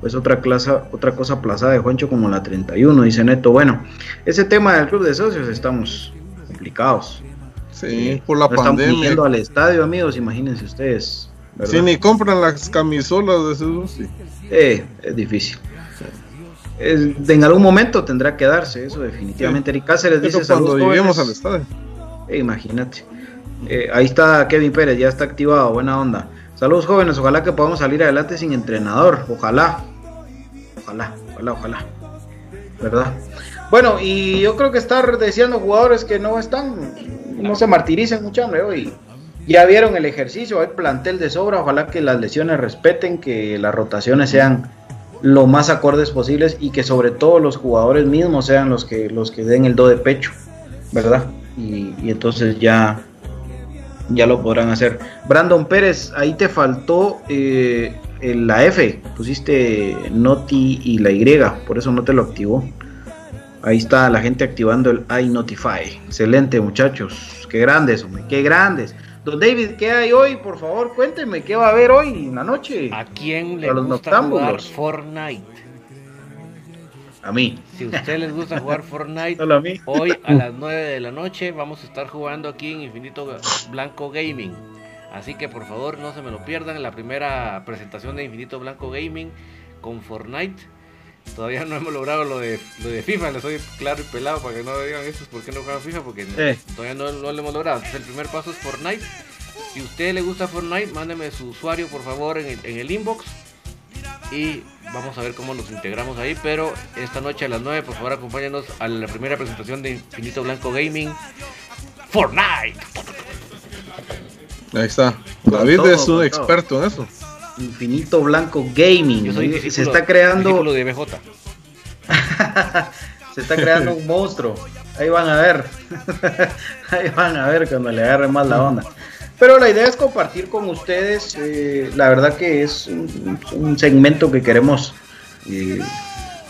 Pues otra, clase, otra cosa aplazada de Juancho como la 31, dice Neto. Bueno, ese tema del club de socios estamos complicados. Sí, por la no pandemia. yendo al estadio, amigos, imagínense ustedes. ¿verdad? Si ni compran las camisolas de esos, sí. Eh, es difícil. Es- en algún momento tendrá que darse eso, definitivamente. Eric Cáceres Pero dice cuando lleguemos al jóvenes". estadio. Eh, imagínate. Eh, ahí está Kevin Pérez, ya está activado, buena onda. Saludos jóvenes, ojalá que podamos salir adelante sin entrenador. Ojalá. Ojalá, ojalá, ojalá. ¿Verdad? Bueno, y yo creo que estar deseando jugadores que no están, no se martiricen mucho, hombre, hoy. Ya vieron el ejercicio, hay plantel de sobra, ojalá que las lesiones respeten, que las rotaciones sean lo más acordes posibles y que sobre todo los jugadores mismos sean los que los que den el do de pecho, ¿verdad? Y, y entonces ya ya lo podrán hacer. Brandon Pérez, ahí te faltó eh, la F, pusiste Noti y la Y, por eso no te lo activó. Ahí está la gente activando el iNotify. Excelente, muchachos. Qué grandes, hombre, qué grandes. Don David, ¿qué hay hoy? Por favor, cuénteme, ¿qué va a haber hoy en la noche? ¿A quién le los gusta jugar. Fortnite? A mí. Si a usted les gusta jugar *laughs* Fortnite, Solo a mí. hoy a las 9 de la noche vamos a estar jugando aquí en Infinito Blanco Gaming. Así que por favor no se me lo pierdan la primera presentación de Infinito Blanco Gaming con Fortnite. Todavía no hemos logrado lo de, lo de FIFA, les soy claro y pelado para que no digan eso, ¿por qué no juegan FIFA? Porque Eh. todavía no, no lo hemos logrado. Entonces el primer paso es Fortnite. Si a usted le gusta Fortnite, mándeme su usuario por favor en el, en el inbox. Y vamos a ver cómo nos integramos ahí. Pero esta noche a las 9, por favor, acompáñanos a la primera presentación de Infinito Blanco Gaming. Fortnite. Ahí está. David todo, es un experto en eso. Infinito Blanco Gaming. Yo soy Se está creando. de BJ. *laughs* Se está creando un monstruo. Ahí van a ver. *laughs* Ahí van a ver cuando le agarre más la onda. Pero la idea es compartir con ustedes. eh, la verdad que es un, un segmento que queremos eh,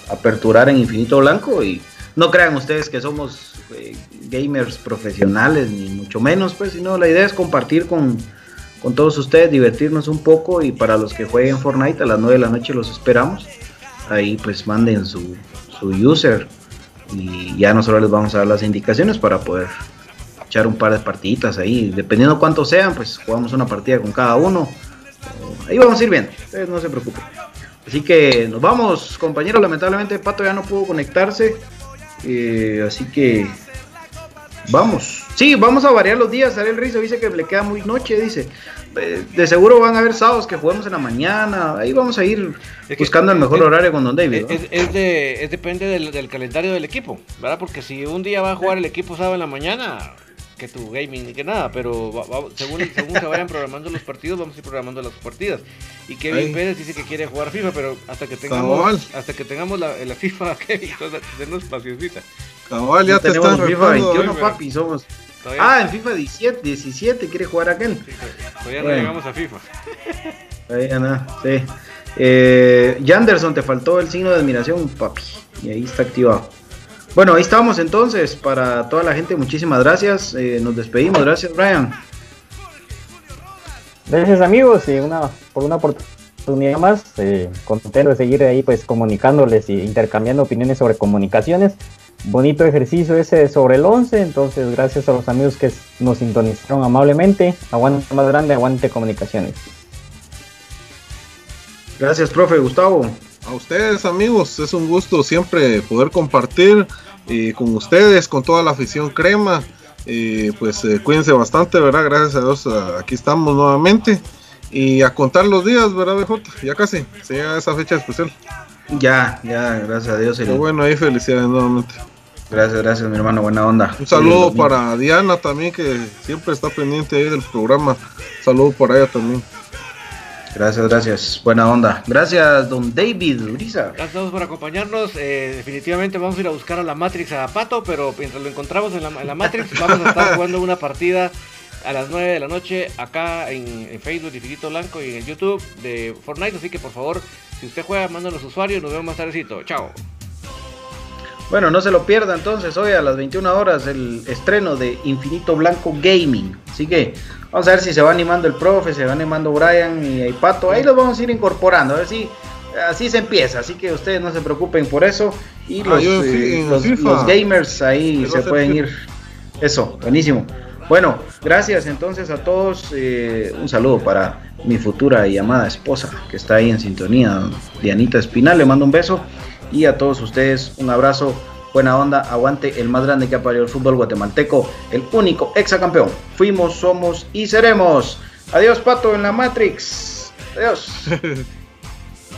aperturar en Infinito Blanco. Y no crean ustedes que somos eh, gamers profesionales, ni mucho menos, pues, sino la idea es compartir con, con todos ustedes, divertirnos un poco. Y para los que jueguen Fortnite a las 9 de la noche los esperamos. Ahí pues manden su, su user y ya nosotros les vamos a dar las indicaciones para poder echar un par de partiditas ahí. Dependiendo cuántos sean, pues jugamos una partida con cada uno. Ahí vamos a ir viendo, ustedes no se preocupen. Así que nos vamos, compañeros. Lamentablemente Pato ya no pudo conectarse. Eh, así que vamos. Sí, vamos a variar los días. Ariel Rizo dice que le queda muy noche, dice. Eh, De seguro van a haber sábados que juguemos en la mañana. Ahí vamos a ir Es buscando el mejor es- horario con Don David. Es, es de, es depende del, del calendario del equipo, ¿verdad? Porque si un día va a jugar el equipo sábado en la mañana, que tu gaming ni que nada, pero va- va- según, *laughs* según se vayan programando los partidos, vamos a ir programando las partidas. Y Kevin Ahí. Pérez dice que quiere jugar FIFA, pero hasta que tengamos, Cabal. hasta que tengamos la, la FIFA, *laughs* Kevin, denos paciosita. Cabal, ya te tenemos estás FIFA retando. 21, pero- papi, somos. Todavía, Ah, en FIFA 17, 17 quiere jugar aquel. todavía no llegamos a FIFA. Ahí anda, sí. Eh, Yanderson, te faltó el signo de admiración, papi. Y ahí está activado. Bueno, ahí estamos entonces. Para toda la gente, muchísimas gracias. Eh, nos despedimos. Gracias, Brian. Gracias amigos y una por una oportunidad más, eh, contento de seguir ahí pues comunicándoles y intercambiando opiniones sobre comunicaciones. Bonito ejercicio ese sobre el 11, entonces gracias a los amigos que nos sintonizaron amablemente. Aguante más grande, aguante comunicaciones. Gracias, profe Gustavo. A ustedes amigos, es un gusto siempre poder compartir eh, con ustedes, con toda la afición crema. Eh, pues eh, cuídense bastante, ¿verdad? Gracias a Dios, aquí estamos nuevamente. Y a contar los días, ¿verdad, BJ? Ya casi, se llega esa fecha especial. Ya, ya, gracias a Dios. el- Pero bueno, ahí felicidades nuevamente. Gracias, gracias, mi hermano. Buena onda. Un saludo Sí, para Diana también, que siempre está pendiente ahí del programa. saludo para ella también. Gracias, gracias. Buena onda. Gracias, don David Uriza. Gracias a todos por acompañarnos. Eh, definitivamente vamos a ir a buscar a la Matrix a Pato, pero mientras lo encontramos en la, en la Matrix, *laughs* vamos a estar jugando una partida a las 9 de la noche acá en, en Facebook, Infinito Blanco y en el YouTube de Fortnite. Así que por favor, si usted juega, mándanos usuarios. Nos vemos más tardecito. Chao. Bueno, no se lo pierda entonces hoy a las 21 horas el estreno de Infinito Blanco Gaming. Así que vamos a ver si se va animando el profe, se va animando Brian y Pato. Ahí los vamos a ir incorporando, a ver si así se empieza. Así que ustedes no se preocupen por eso. Y Ah, los, eh, los- gamers ahí se pueden ir. Eso, buenísimo. Bueno, gracias entonces a todos. eh, un saludo para mi futura y amada esposa que está ahí en sintonía, Dianita Espinal. Le mando un beso. Y a todos ustedes un abrazo, buena onda, aguante el más grande que ha parido el fútbol guatemalteco, el único exacampeón. Fuimos, somos y seremos. Adiós, Pato, en la Matrix. Adiós. *laughs*